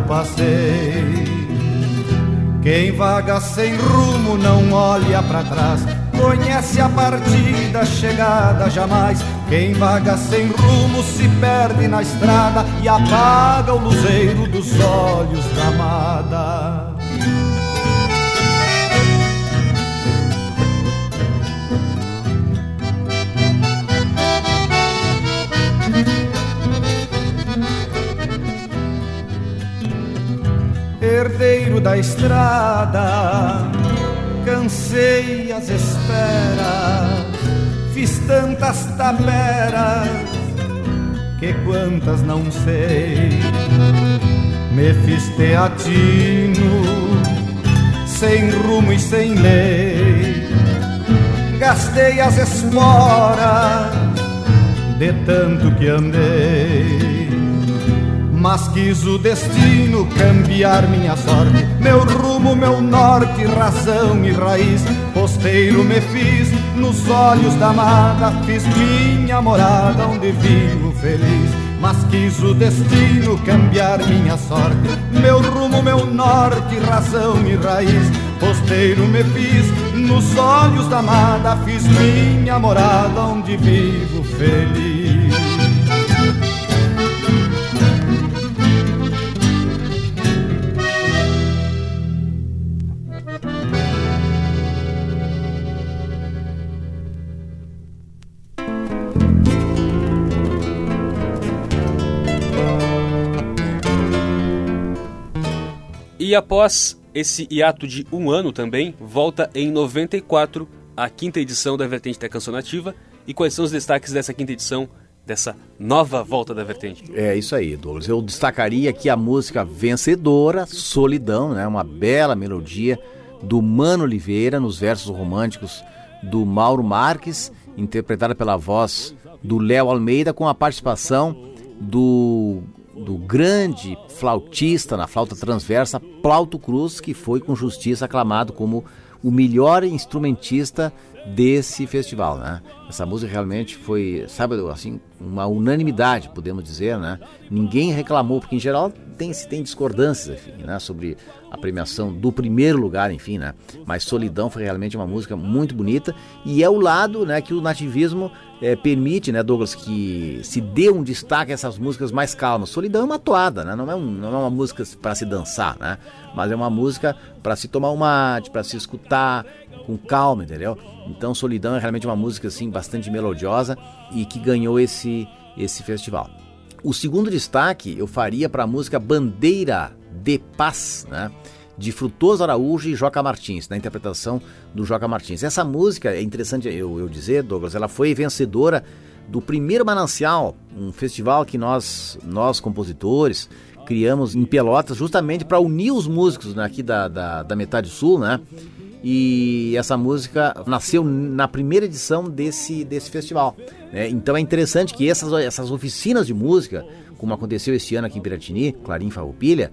Passei. Quem vaga sem rumo não olha para trás, conhece a partida, chegada jamais. Quem vaga sem rumo se perde na estrada e apaga o luzeiro dos olhos da amada. Herdeiro da estrada, cansei as esperas, fiz tantas taberas que quantas não sei. Me fiz teatino, sem rumo e sem lei. Gastei as esporas de tanto que andei mas quis o destino cambiar minha sorte, meu rumo, meu norte, razão e raiz. Posteiro me fiz nos olhos da amada, fiz minha morada onde vivo feliz. Mas quis o destino cambiar minha sorte, meu rumo, meu norte, razão e raiz. Posteiro me fiz nos olhos da amada, fiz minha morada onde vivo feliz. Após esse hiato de um ano também, volta em 94 a quinta edição da Vertente da Canção Nativa. E quais são os destaques dessa quinta edição, dessa nova volta da Vertente? É isso aí, Douglas. Eu destacaria aqui a música vencedora, Solidão, né? uma bela melodia do Mano Oliveira, nos versos românticos do Mauro Marques, interpretada pela voz do Léo Almeida, com a participação do do grande flautista na flauta transversa, Plauto Cruz, que foi com justiça aclamado como o melhor instrumentista desse festival, né? Essa música realmente foi, sabe, assim, uma unanimidade, podemos dizer, né? Ninguém reclamou, porque em geral tem se tem discordâncias, enfim, né, sobre a premiação do primeiro lugar, enfim, né? Mas Solidão foi realmente uma música muito bonita e é o lado, né, que o nativismo é, permite, né, Douglas, que se dê um destaque a essas músicas mais calmas. Solidão é uma toada, né? Não é, um, não é uma música para se dançar, né? Mas é uma música para se tomar um mate, para se escutar com calma, entendeu? Então Solidão é realmente uma música assim bastante melodiosa e que ganhou esse esse festival. O segundo destaque eu faria para a música Bandeira de Paz, né? De Frutoso Araújo e Joca Martins, na interpretação do Joca Martins. Essa música, é interessante eu, eu dizer, Douglas, ela foi vencedora do primeiro Manancial, um festival que nós, nós compositores, criamos em Pelotas justamente para unir os músicos né, aqui da, da, da metade sul, né? E essa música nasceu na primeira edição desse, desse festival. Né? Então é interessante que essas, essas oficinas de música, como aconteceu esse ano aqui em Piratini, Clarim Farroupilha,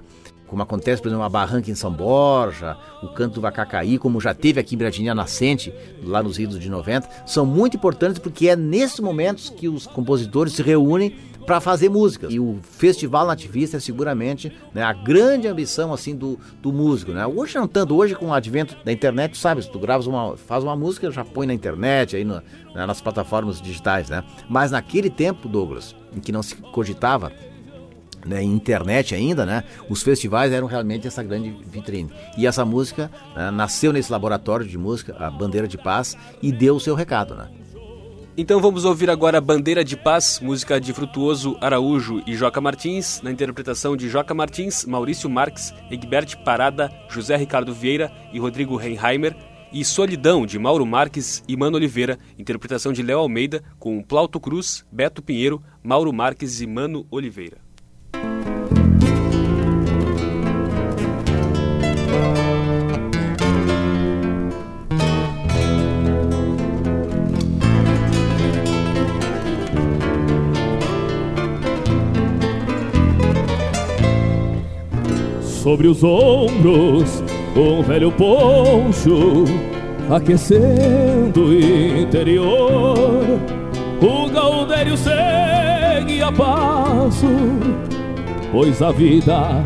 como acontece, por exemplo, a Barranca em São Borja, o Canto do Vacacaí, como já teve aqui em Piratini a Nascente, lá nos idos de 90, são muito importantes porque é nesses momentos que os compositores se reúnem para fazer música. E o Festival Nativista é seguramente né, a grande ambição assim do, do músico. Né? Hoje não tanto, hoje com o advento da internet, sabe, se tu gravas uma, faz uma música, já põe na internet, aí no, né, nas plataformas digitais, né? Mas naquele tempo, Douglas, em que não se cogitava né, internet ainda, né, os festivais eram realmente essa grande vitrine. E essa música né, nasceu nesse laboratório de música, a Bandeira de Paz, e deu o seu recado. Né? Então vamos ouvir agora Bandeira de Paz, música de Frutuoso Araújo e Joca Martins, na interpretação de Joca Martins, Maurício Marques, Egbert Parada, José Ricardo Vieira e Rodrigo Reinheimer, e Solidão, de Mauro Marques e Mano Oliveira, interpretação de Léo Almeida, com Plauto Cruz, Beto Pinheiro, Mauro Marques e Mano Oliveira. Sobre os ombros um velho poncho aquecendo o interior. O Gaudério segue a passo, pois a vida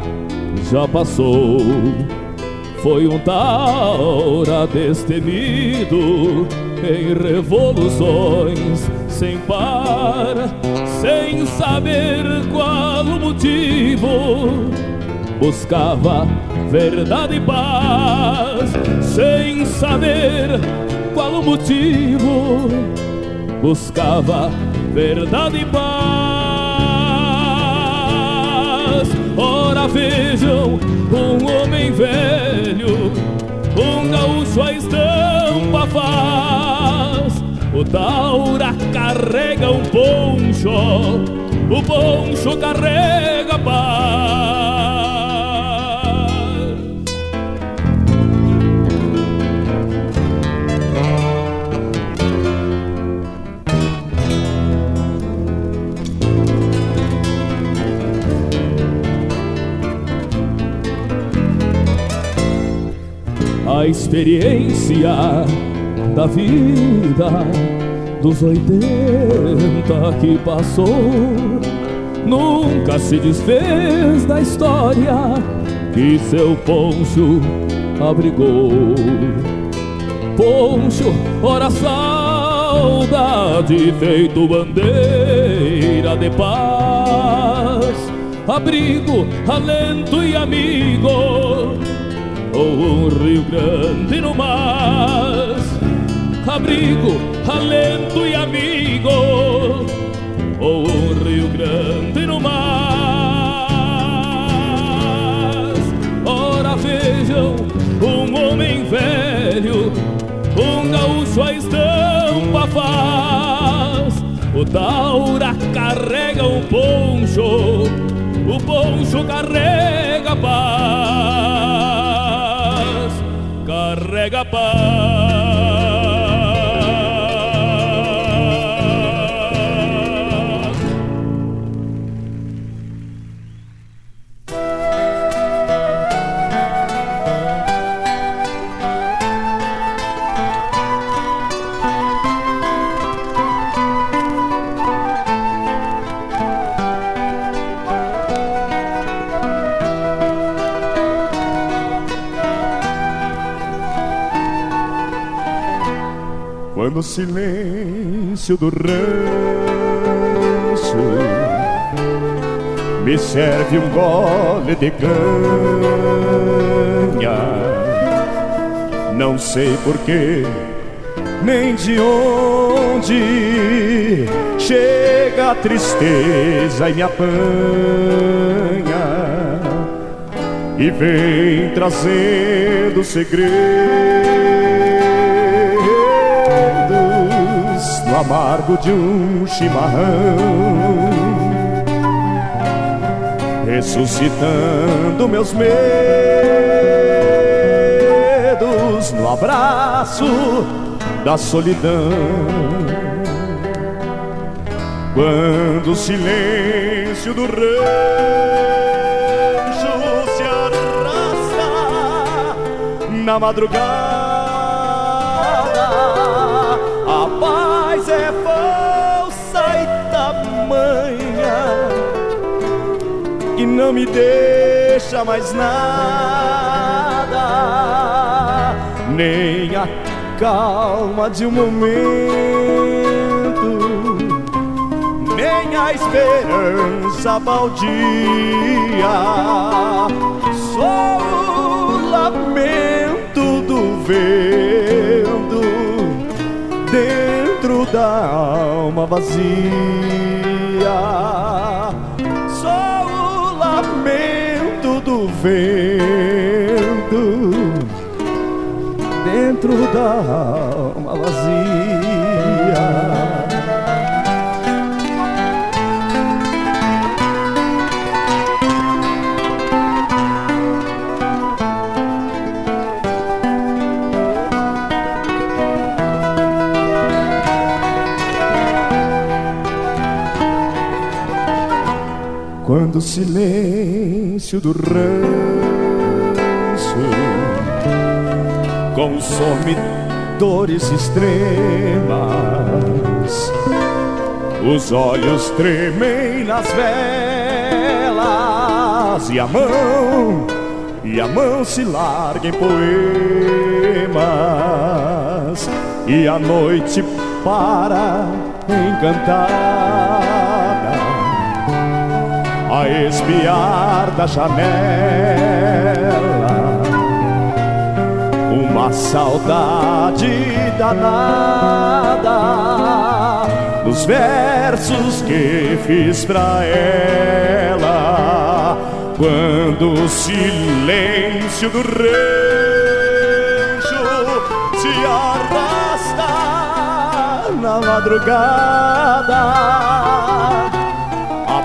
já passou. Foi um taura destemido em revoluções sem par, sem saber qual o motivo. Buscava verdade e paz, sem saber qual o motivo. Buscava verdade e paz. Ora vejam um homem velho, um gaúcho a estampa faz. O Taura carrega um poncho, o poncho carrega paz. A experiência da vida dos oitenta que passou nunca se desfez da história que seu poncho abrigou. Poncho, ora saudade, feito bandeira de paz, abrigo, alento e amigo ou um Rio Grande no mar, abrigo, alento e amigo, ou um Rio Grande no mar. Ora vejam um homem velho, um gaúcho a estampa faz, o Taura carrega um poncho, o poncho carrega paz, carrega paz. Quando o silêncio do rancho. Me serve um gole de canha, não sei porquê, nem de onde. Chega a tristeza e me apanha. E vem trazendo segredos amargo de um chimarrão, ressuscitando meus medos no abraço da solidão. Quando o silêncio do rancho se arrasta na madrugada, paz é falsa e tamanha que não me deixa mais nada, nem a calma de um momento nem a esperança baldia. Só o lamento do vento da alma vazia. Só o lamento do vento dentro da alma vazia. do silêncio do ranço consome dores extremas. Os olhos tremem nas velas e a mão e a mão se larga em poemas e a noite para encantar espiar da janela. Uma saudade danada nos versos que fiz pra ela. Quando o silêncio do rancho se arrasta na madrugada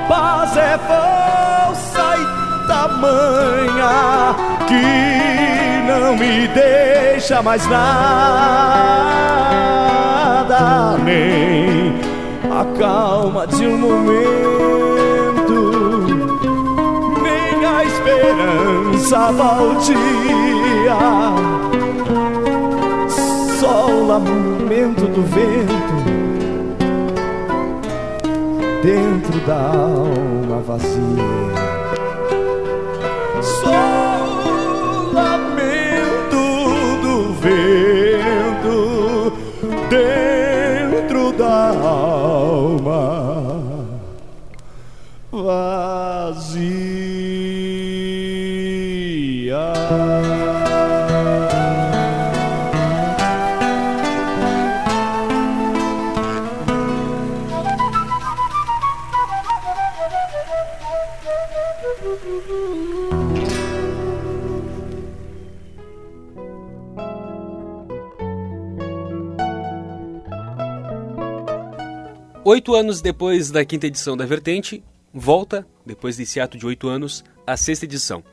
paz é falsa e tamanha que não me deixa mais nada, nem a calma de um momento, nem a esperança baldia, só o lamento do vento dentro da alma vazia. Só vendo dentro da alma vazia. Oito anos depois da quinta edição da Vertente, volta, depois desse ato de oito anos, a sexta edição.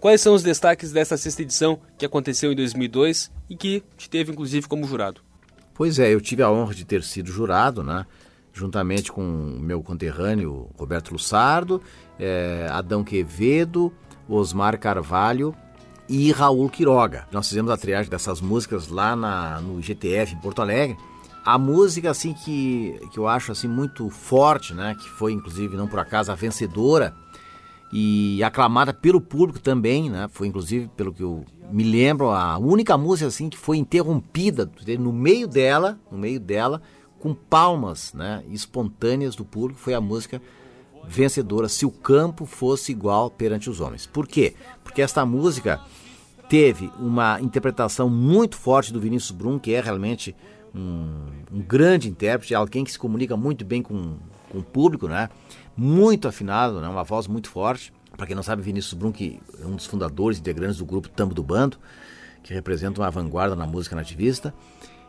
Quais são os destaques dessa sexta edição que aconteceu em 2002 e que te teve inclusive como jurado? Pois é, eu tive a honra de ter sido jurado, né? Juntamente com meu conterrâneo Roberto Lussardo, é, Adão Quevedo, Osmar Carvalho e Raul Quiroga. Nós fizemos a triagem dessas músicas lá na, no GTF em Porto Alegre a música assim que, que eu acho assim muito forte, né, que foi inclusive não por acaso a vencedora e aclamada pelo público também, né? Foi inclusive pelo que eu me lembro a única música assim que foi interrompida no meio dela, no meio dela com palmas, né, espontâneas do público foi a música vencedora Se o campo fosse igual perante os homens. Por quê? Porque esta música teve uma interpretação muito forte do Vinícius Brum, que é realmente um, um, grande intérprete, alguém que se comunica muito bem com, com o público, né? Muito afinado, né? Uma voz muito forte. Para quem não sabe, Vinícius que é um dos fundadores e integrantes do grupo Tambo do Bando, que representa uma vanguarda na música nativista.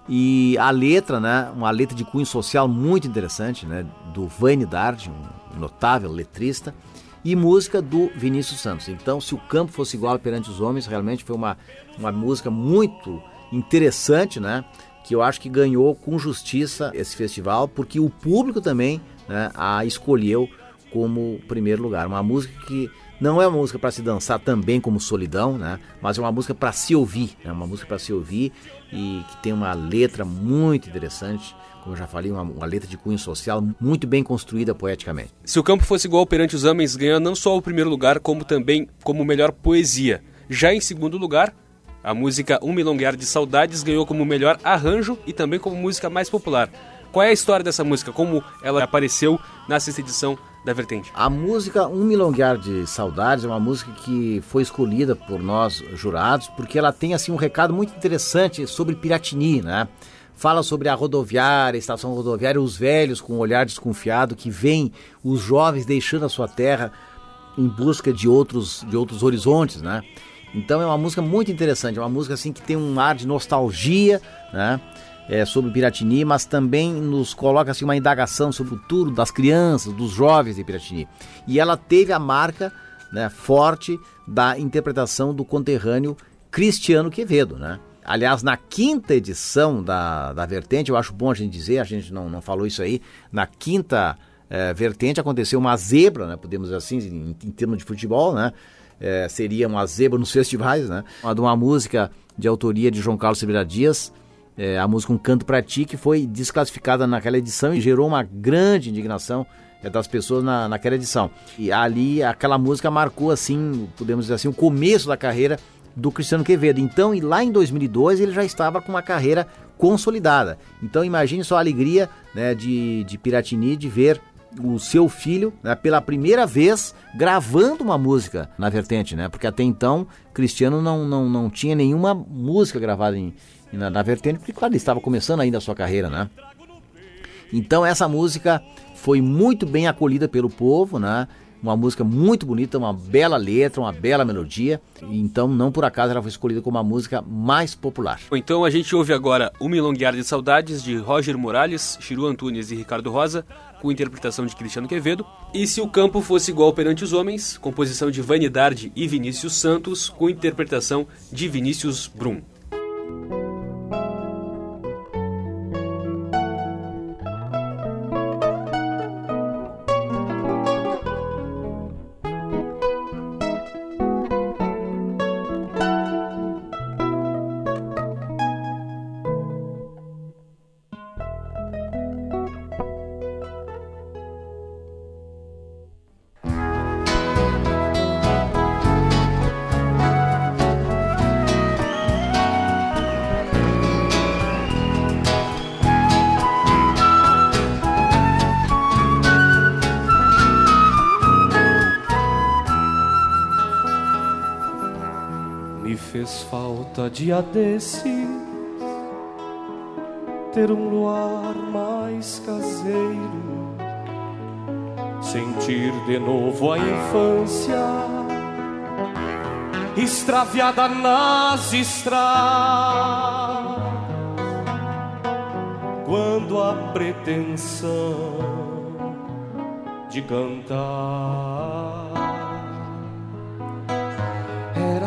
E a letra, né, uma letra de cunho social muito interessante, né, do Vane Dard, um notável letrista, e música do Vinícius Santos. Então, se o campo fosse igual perante os homens, realmente foi uma, uma música muito interessante, né? Que eu acho que ganhou com justiça esse festival, porque o público também né, a escolheu como primeiro lugar. Uma música que não é uma música para se dançar também como Solidão, né? Mas é uma música para se ouvir, é né? uma música para se ouvir e que tem uma letra muito interessante, como eu já falei, uma, uma, letra de cunho social muito bem construída poeticamente. Se o campo fosse igual perante os homens, ganha não só o primeiro lugar, como também como melhor poesia. Já em segundo lugar, a música Um Milonguear de Saudades ganhou como melhor arranjo e também como música mais popular. Qual é a história dessa música? Como ela apareceu na sexta edição da Vertente? A música Um Milonguear de Saudades é uma música que foi escolhida por nós jurados porque ela tem assim um recado muito interessante sobre Piratini, né? Fala sobre a rodoviária, a estação rodoviária, os velhos com um olhar desconfiado que veem os jovens deixando a sua terra em busca de outros, de outros horizontes, né? Então é uma música muito interessante, é uma música assim que tem um ar de nostalgia, né? É, sobre Piratini, mas também nos coloca assim uma indagação sobre o futuro das crianças, dos jovens de Piratini. E ela teve a marca né, forte da interpretação do conterrâneo Cristiano Quevedo, né? Aliás, na quinta edição da, da Vertente, eu acho bom a gente dizer, a gente não, não falou isso aí, na quinta é, Vertente aconteceu uma zebra, né, podemos dizer assim, em, em termos de futebol, né? É, seria uma zebra nos festivais, né? Uma, de uma música de autoria de João Carlos Silveira Dias, é, a música Um Canto Pra Ti, que foi desclassificada naquela edição e gerou uma grande indignação é, das pessoas na, naquela edição. E ali aquela música marcou assim, podemos dizer assim, o começo da carreira do Cristiano Quevedo. Então, e lá em 2002 ele já estava com uma carreira consolidada. Então, imagine só a alegria né, de, de Piratini de ver o seu filho né, pela primeira vez gravando uma música na vertente, né? Porque até então Cristiano não, não, não tinha nenhuma música gravada em, na, na vertente, porque claro, ele estava começando ainda a sua carreira, né? Então essa música foi muito bem acolhida pelo povo, né? Uma música muito bonita, uma bela letra, uma bela melodia. Então, não por acaso, ela foi escolhida como a música mais popular. Então, a gente ouve agora O Milonguear de Saudades, de Roger Morales, Chiru Antunes e Ricardo Rosa, com interpretação de Cristiano Quevedo. E Se o Campo Fosse Igual Perante os Homens, composição de Vanidade e Vinícius Santos, com interpretação de Vinícius Brum. Dia desses ter um luar mais caseiro, sentir de novo a infância extraviada nas estradas, quando a pretensão de cantar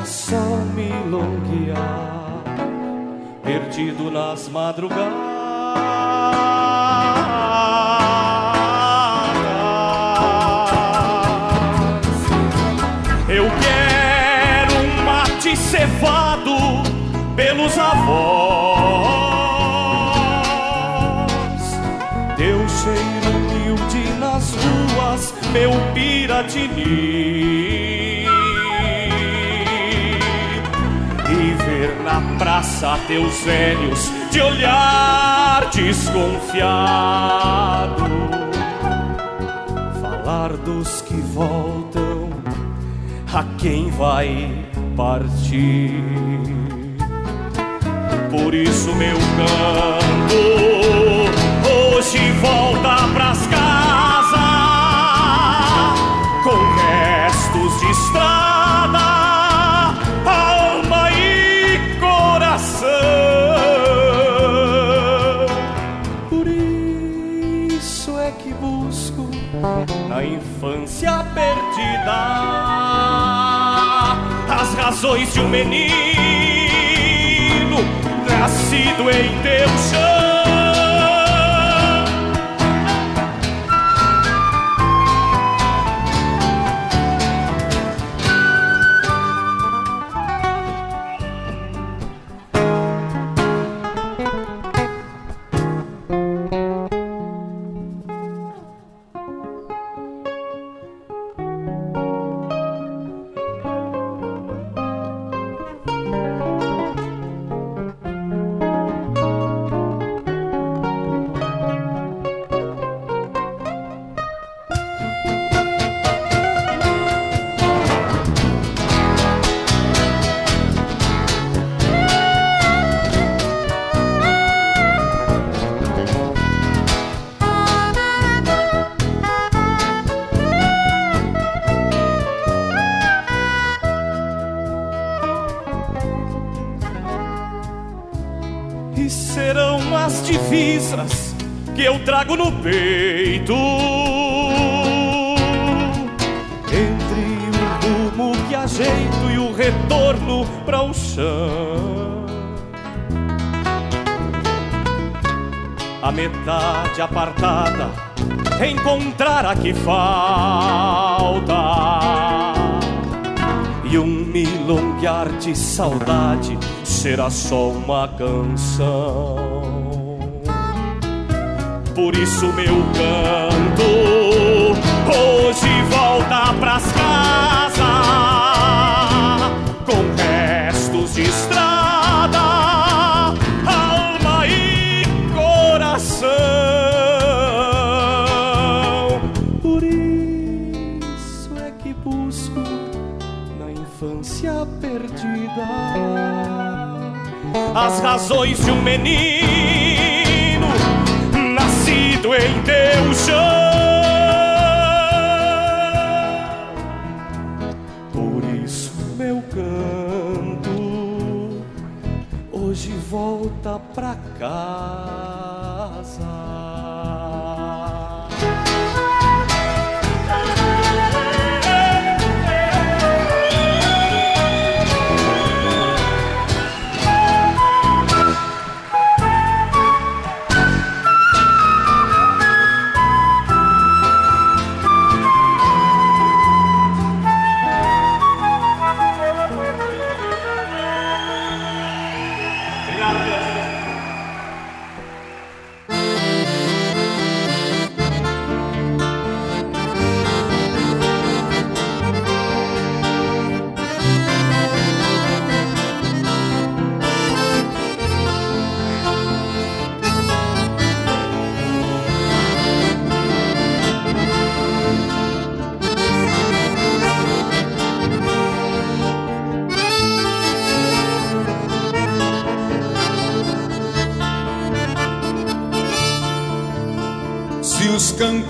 era só milonguear perdido nas madrugadas. Eu quero um mate cevado pelos avós. Teu cheiro humilde nas ruas, meu piratini. Praça teus velhos de olhar desconfiado. Falar dos que voltam, a quem vai partir. Por isso, meu canto hoje volta pras casas de um menino nascido em teu chão. No peito. Entre o rumo que ajeito e o retorno para o chão. A metade apartada, encontrar a que falta. milonguear de saudade será só uma canção. Por isso meu canto hoje volta pras casas com restos de estrada, alma e coração. Por isso é que busco na infância perdida as razões de um menino em teu chão. Por isso meu canto hoje volta pra casa.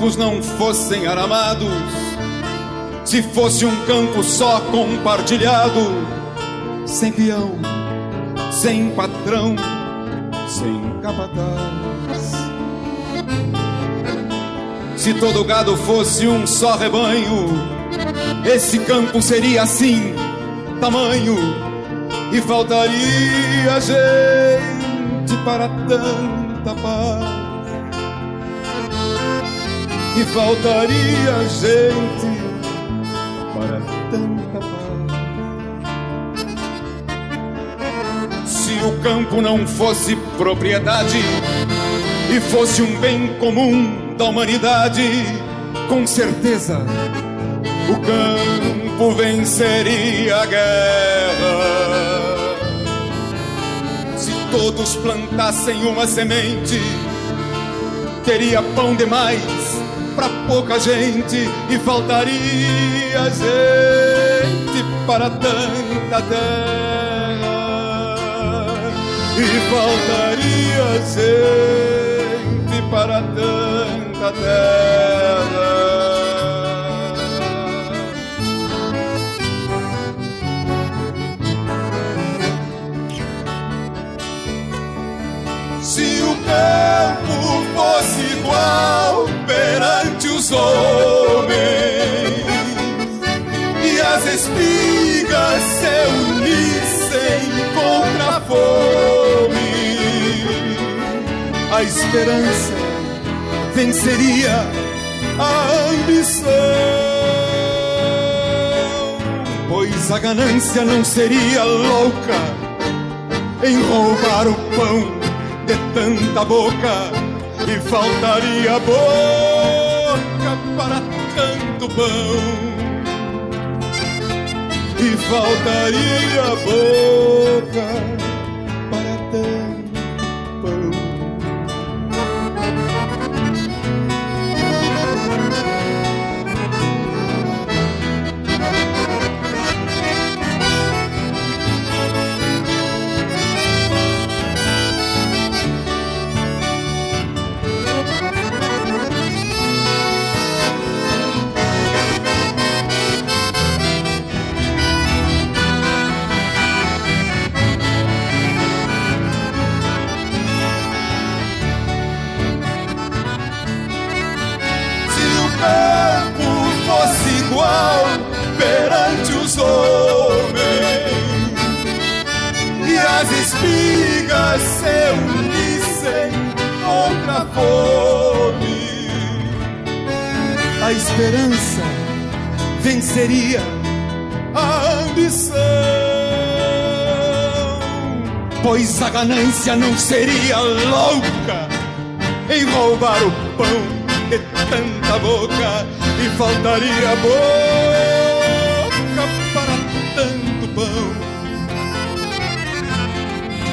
Campos não fossem aramados, se fosse um campo só compartilhado, sem peão, sem patrão, sem capataz. Se todo gado fosse um só rebanho, esse campo seria assim, tamanho, e faltaria gente para tanta paz e faltaria gente para tanta paz. Se o campo não fosse propriedade e fosse um bem comum da humanidade, com certeza o campo venceria a guerra. Se todos plantassem uma semente, teria pão demais pouca gente e faltaria gente para tanta terra e faltaria gente para tanta terra. Se o campo fosse igual perante homens. E as espigas se unissem contra a fome, a esperança venceria a ambição, pois a ganância não seria louca em roubar o pão de tanta boca. E faltaria boca para tanto pão. E faltaria boca para tanto ganância não seria louca em roubar o pão de tanta boca e faltaria boca para tanto pão.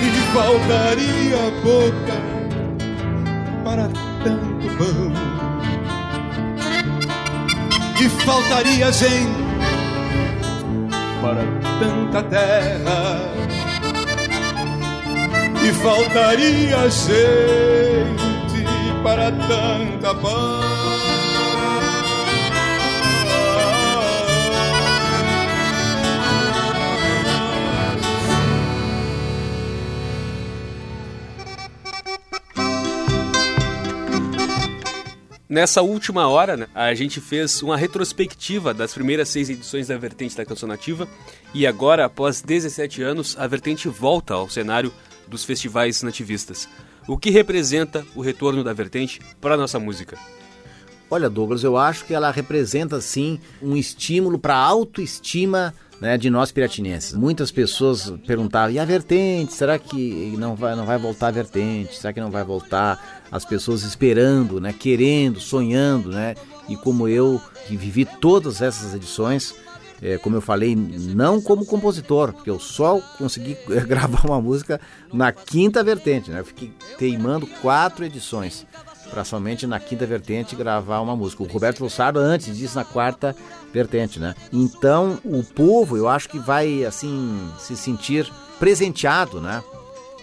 E faltaria boca para tanto pão. E faltaria gente para tanta terra. E faltaria gente para tanta paz. Nessa última hora, né, a gente fez uma retrospectiva das primeiras seis edições da Vertente da Canção Nativa e agora, após 17 anos, a Vertente volta ao cenário dos festivais nativistas. O que representa o retorno da Vertente para a nossa música? Olha, Douglas, eu acho que ela representa, sim, um estímulo para a autoestima né, de nós piratinenses. Muitas pessoas perguntavam, e a vertente? Será que não vai, não vai voltar a vertente? Será que não vai voltar? As pessoas esperando, né, querendo, sonhando, né? E como eu, que vivi todas essas edições, é, como eu falei, não como compositor, porque eu só consegui gravar uma música na quinta vertente, né? Eu fiquei teimando quatro edições para somente na quinta vertente gravar uma música. O Roberto Lussardo antes disso na quarta vertente, né? Então, o povo, eu acho que vai assim se sentir presenteado, né?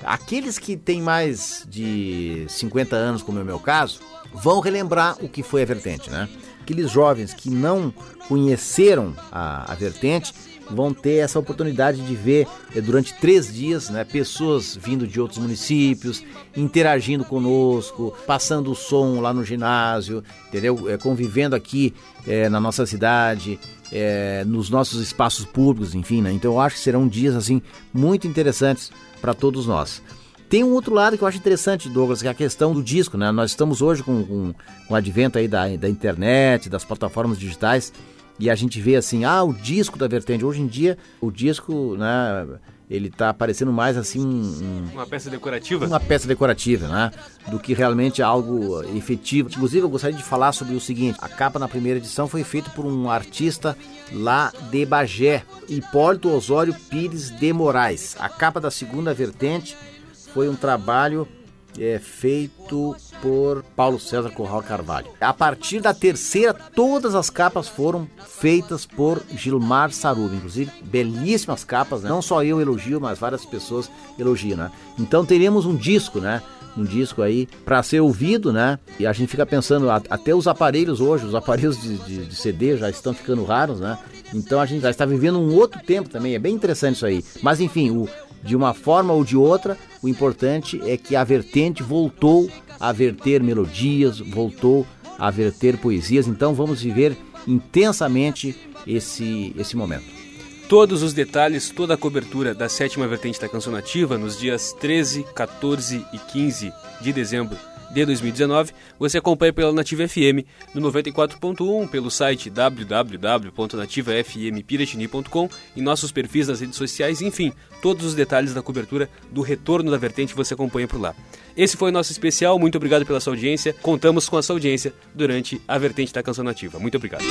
Aqueles que têm mais de 50 anos, como é o meu caso, vão relembrar o que foi a vertente, né? Aqueles jovens que não conheceram a, a vertente vão ter essa oportunidade de ver é, durante três dias né, pessoas vindo de outros municípios, interagindo conosco, passando o som lá no ginásio, entendeu? É, convivendo aqui é, na nossa cidade, nos nossos espaços públicos, enfim. Né? Então eu acho que serão dias assim muito interessantes para todos nós. Tem um outro lado que eu acho interessante, Douglas, que é a questão do disco, né? Nós estamos hoje com, com, com o advento aí da, da internet, das plataformas digitais, e a gente vê assim, ah, o disco da vertente. Hoje em dia, o disco, né, ele tá parecendo mais assim um, uma peça decorativa, uma peça decorativa, né, do que realmente algo efetivo. Inclusive, eu gostaria de falar sobre o seguinte: a capa na primeira edição foi feita por um artista lá de Bagé, Hipólito Osório Pires de Moraes. A capa da segunda vertente foi um trabalho é feito por Paulo César Corral Carvalho. A partir da terceira, todas as capas foram feitas por Gilmar Saruba, inclusive belíssimas capas, né? não só eu elogio, mas várias pessoas elogiam, né? Então teremos um disco, né? um disco aí para ser ouvido, né? E a gente fica pensando, até os aparelhos hoje, os aparelhos de, de, de, CD já estão ficando raros, né? Então a gente já está vivendo um outro tempo também, é bem interessante isso aí. Mas enfim, o, de uma forma ou de outra, o importante é que a vertente voltou a verter melodias, voltou a verter poesias. Então vamos viver intensamente esse, esse momento. Todos os detalhes, toda a cobertura da sétima vertente da canção nativa nos dias 13, 14 e 15 de dezembro de 2019, você acompanha pela Nativa FM no 94.1, pelo site www.nativafmpiratini.com, em nossos perfis nas redes sociais, enfim, todos os detalhes da cobertura do retorno da vertente você acompanha por lá. Esse foi o nosso especial, muito obrigado pela sua audiência. Contamos com a sua audiência durante a vertente da canção nativa. Muito obrigado.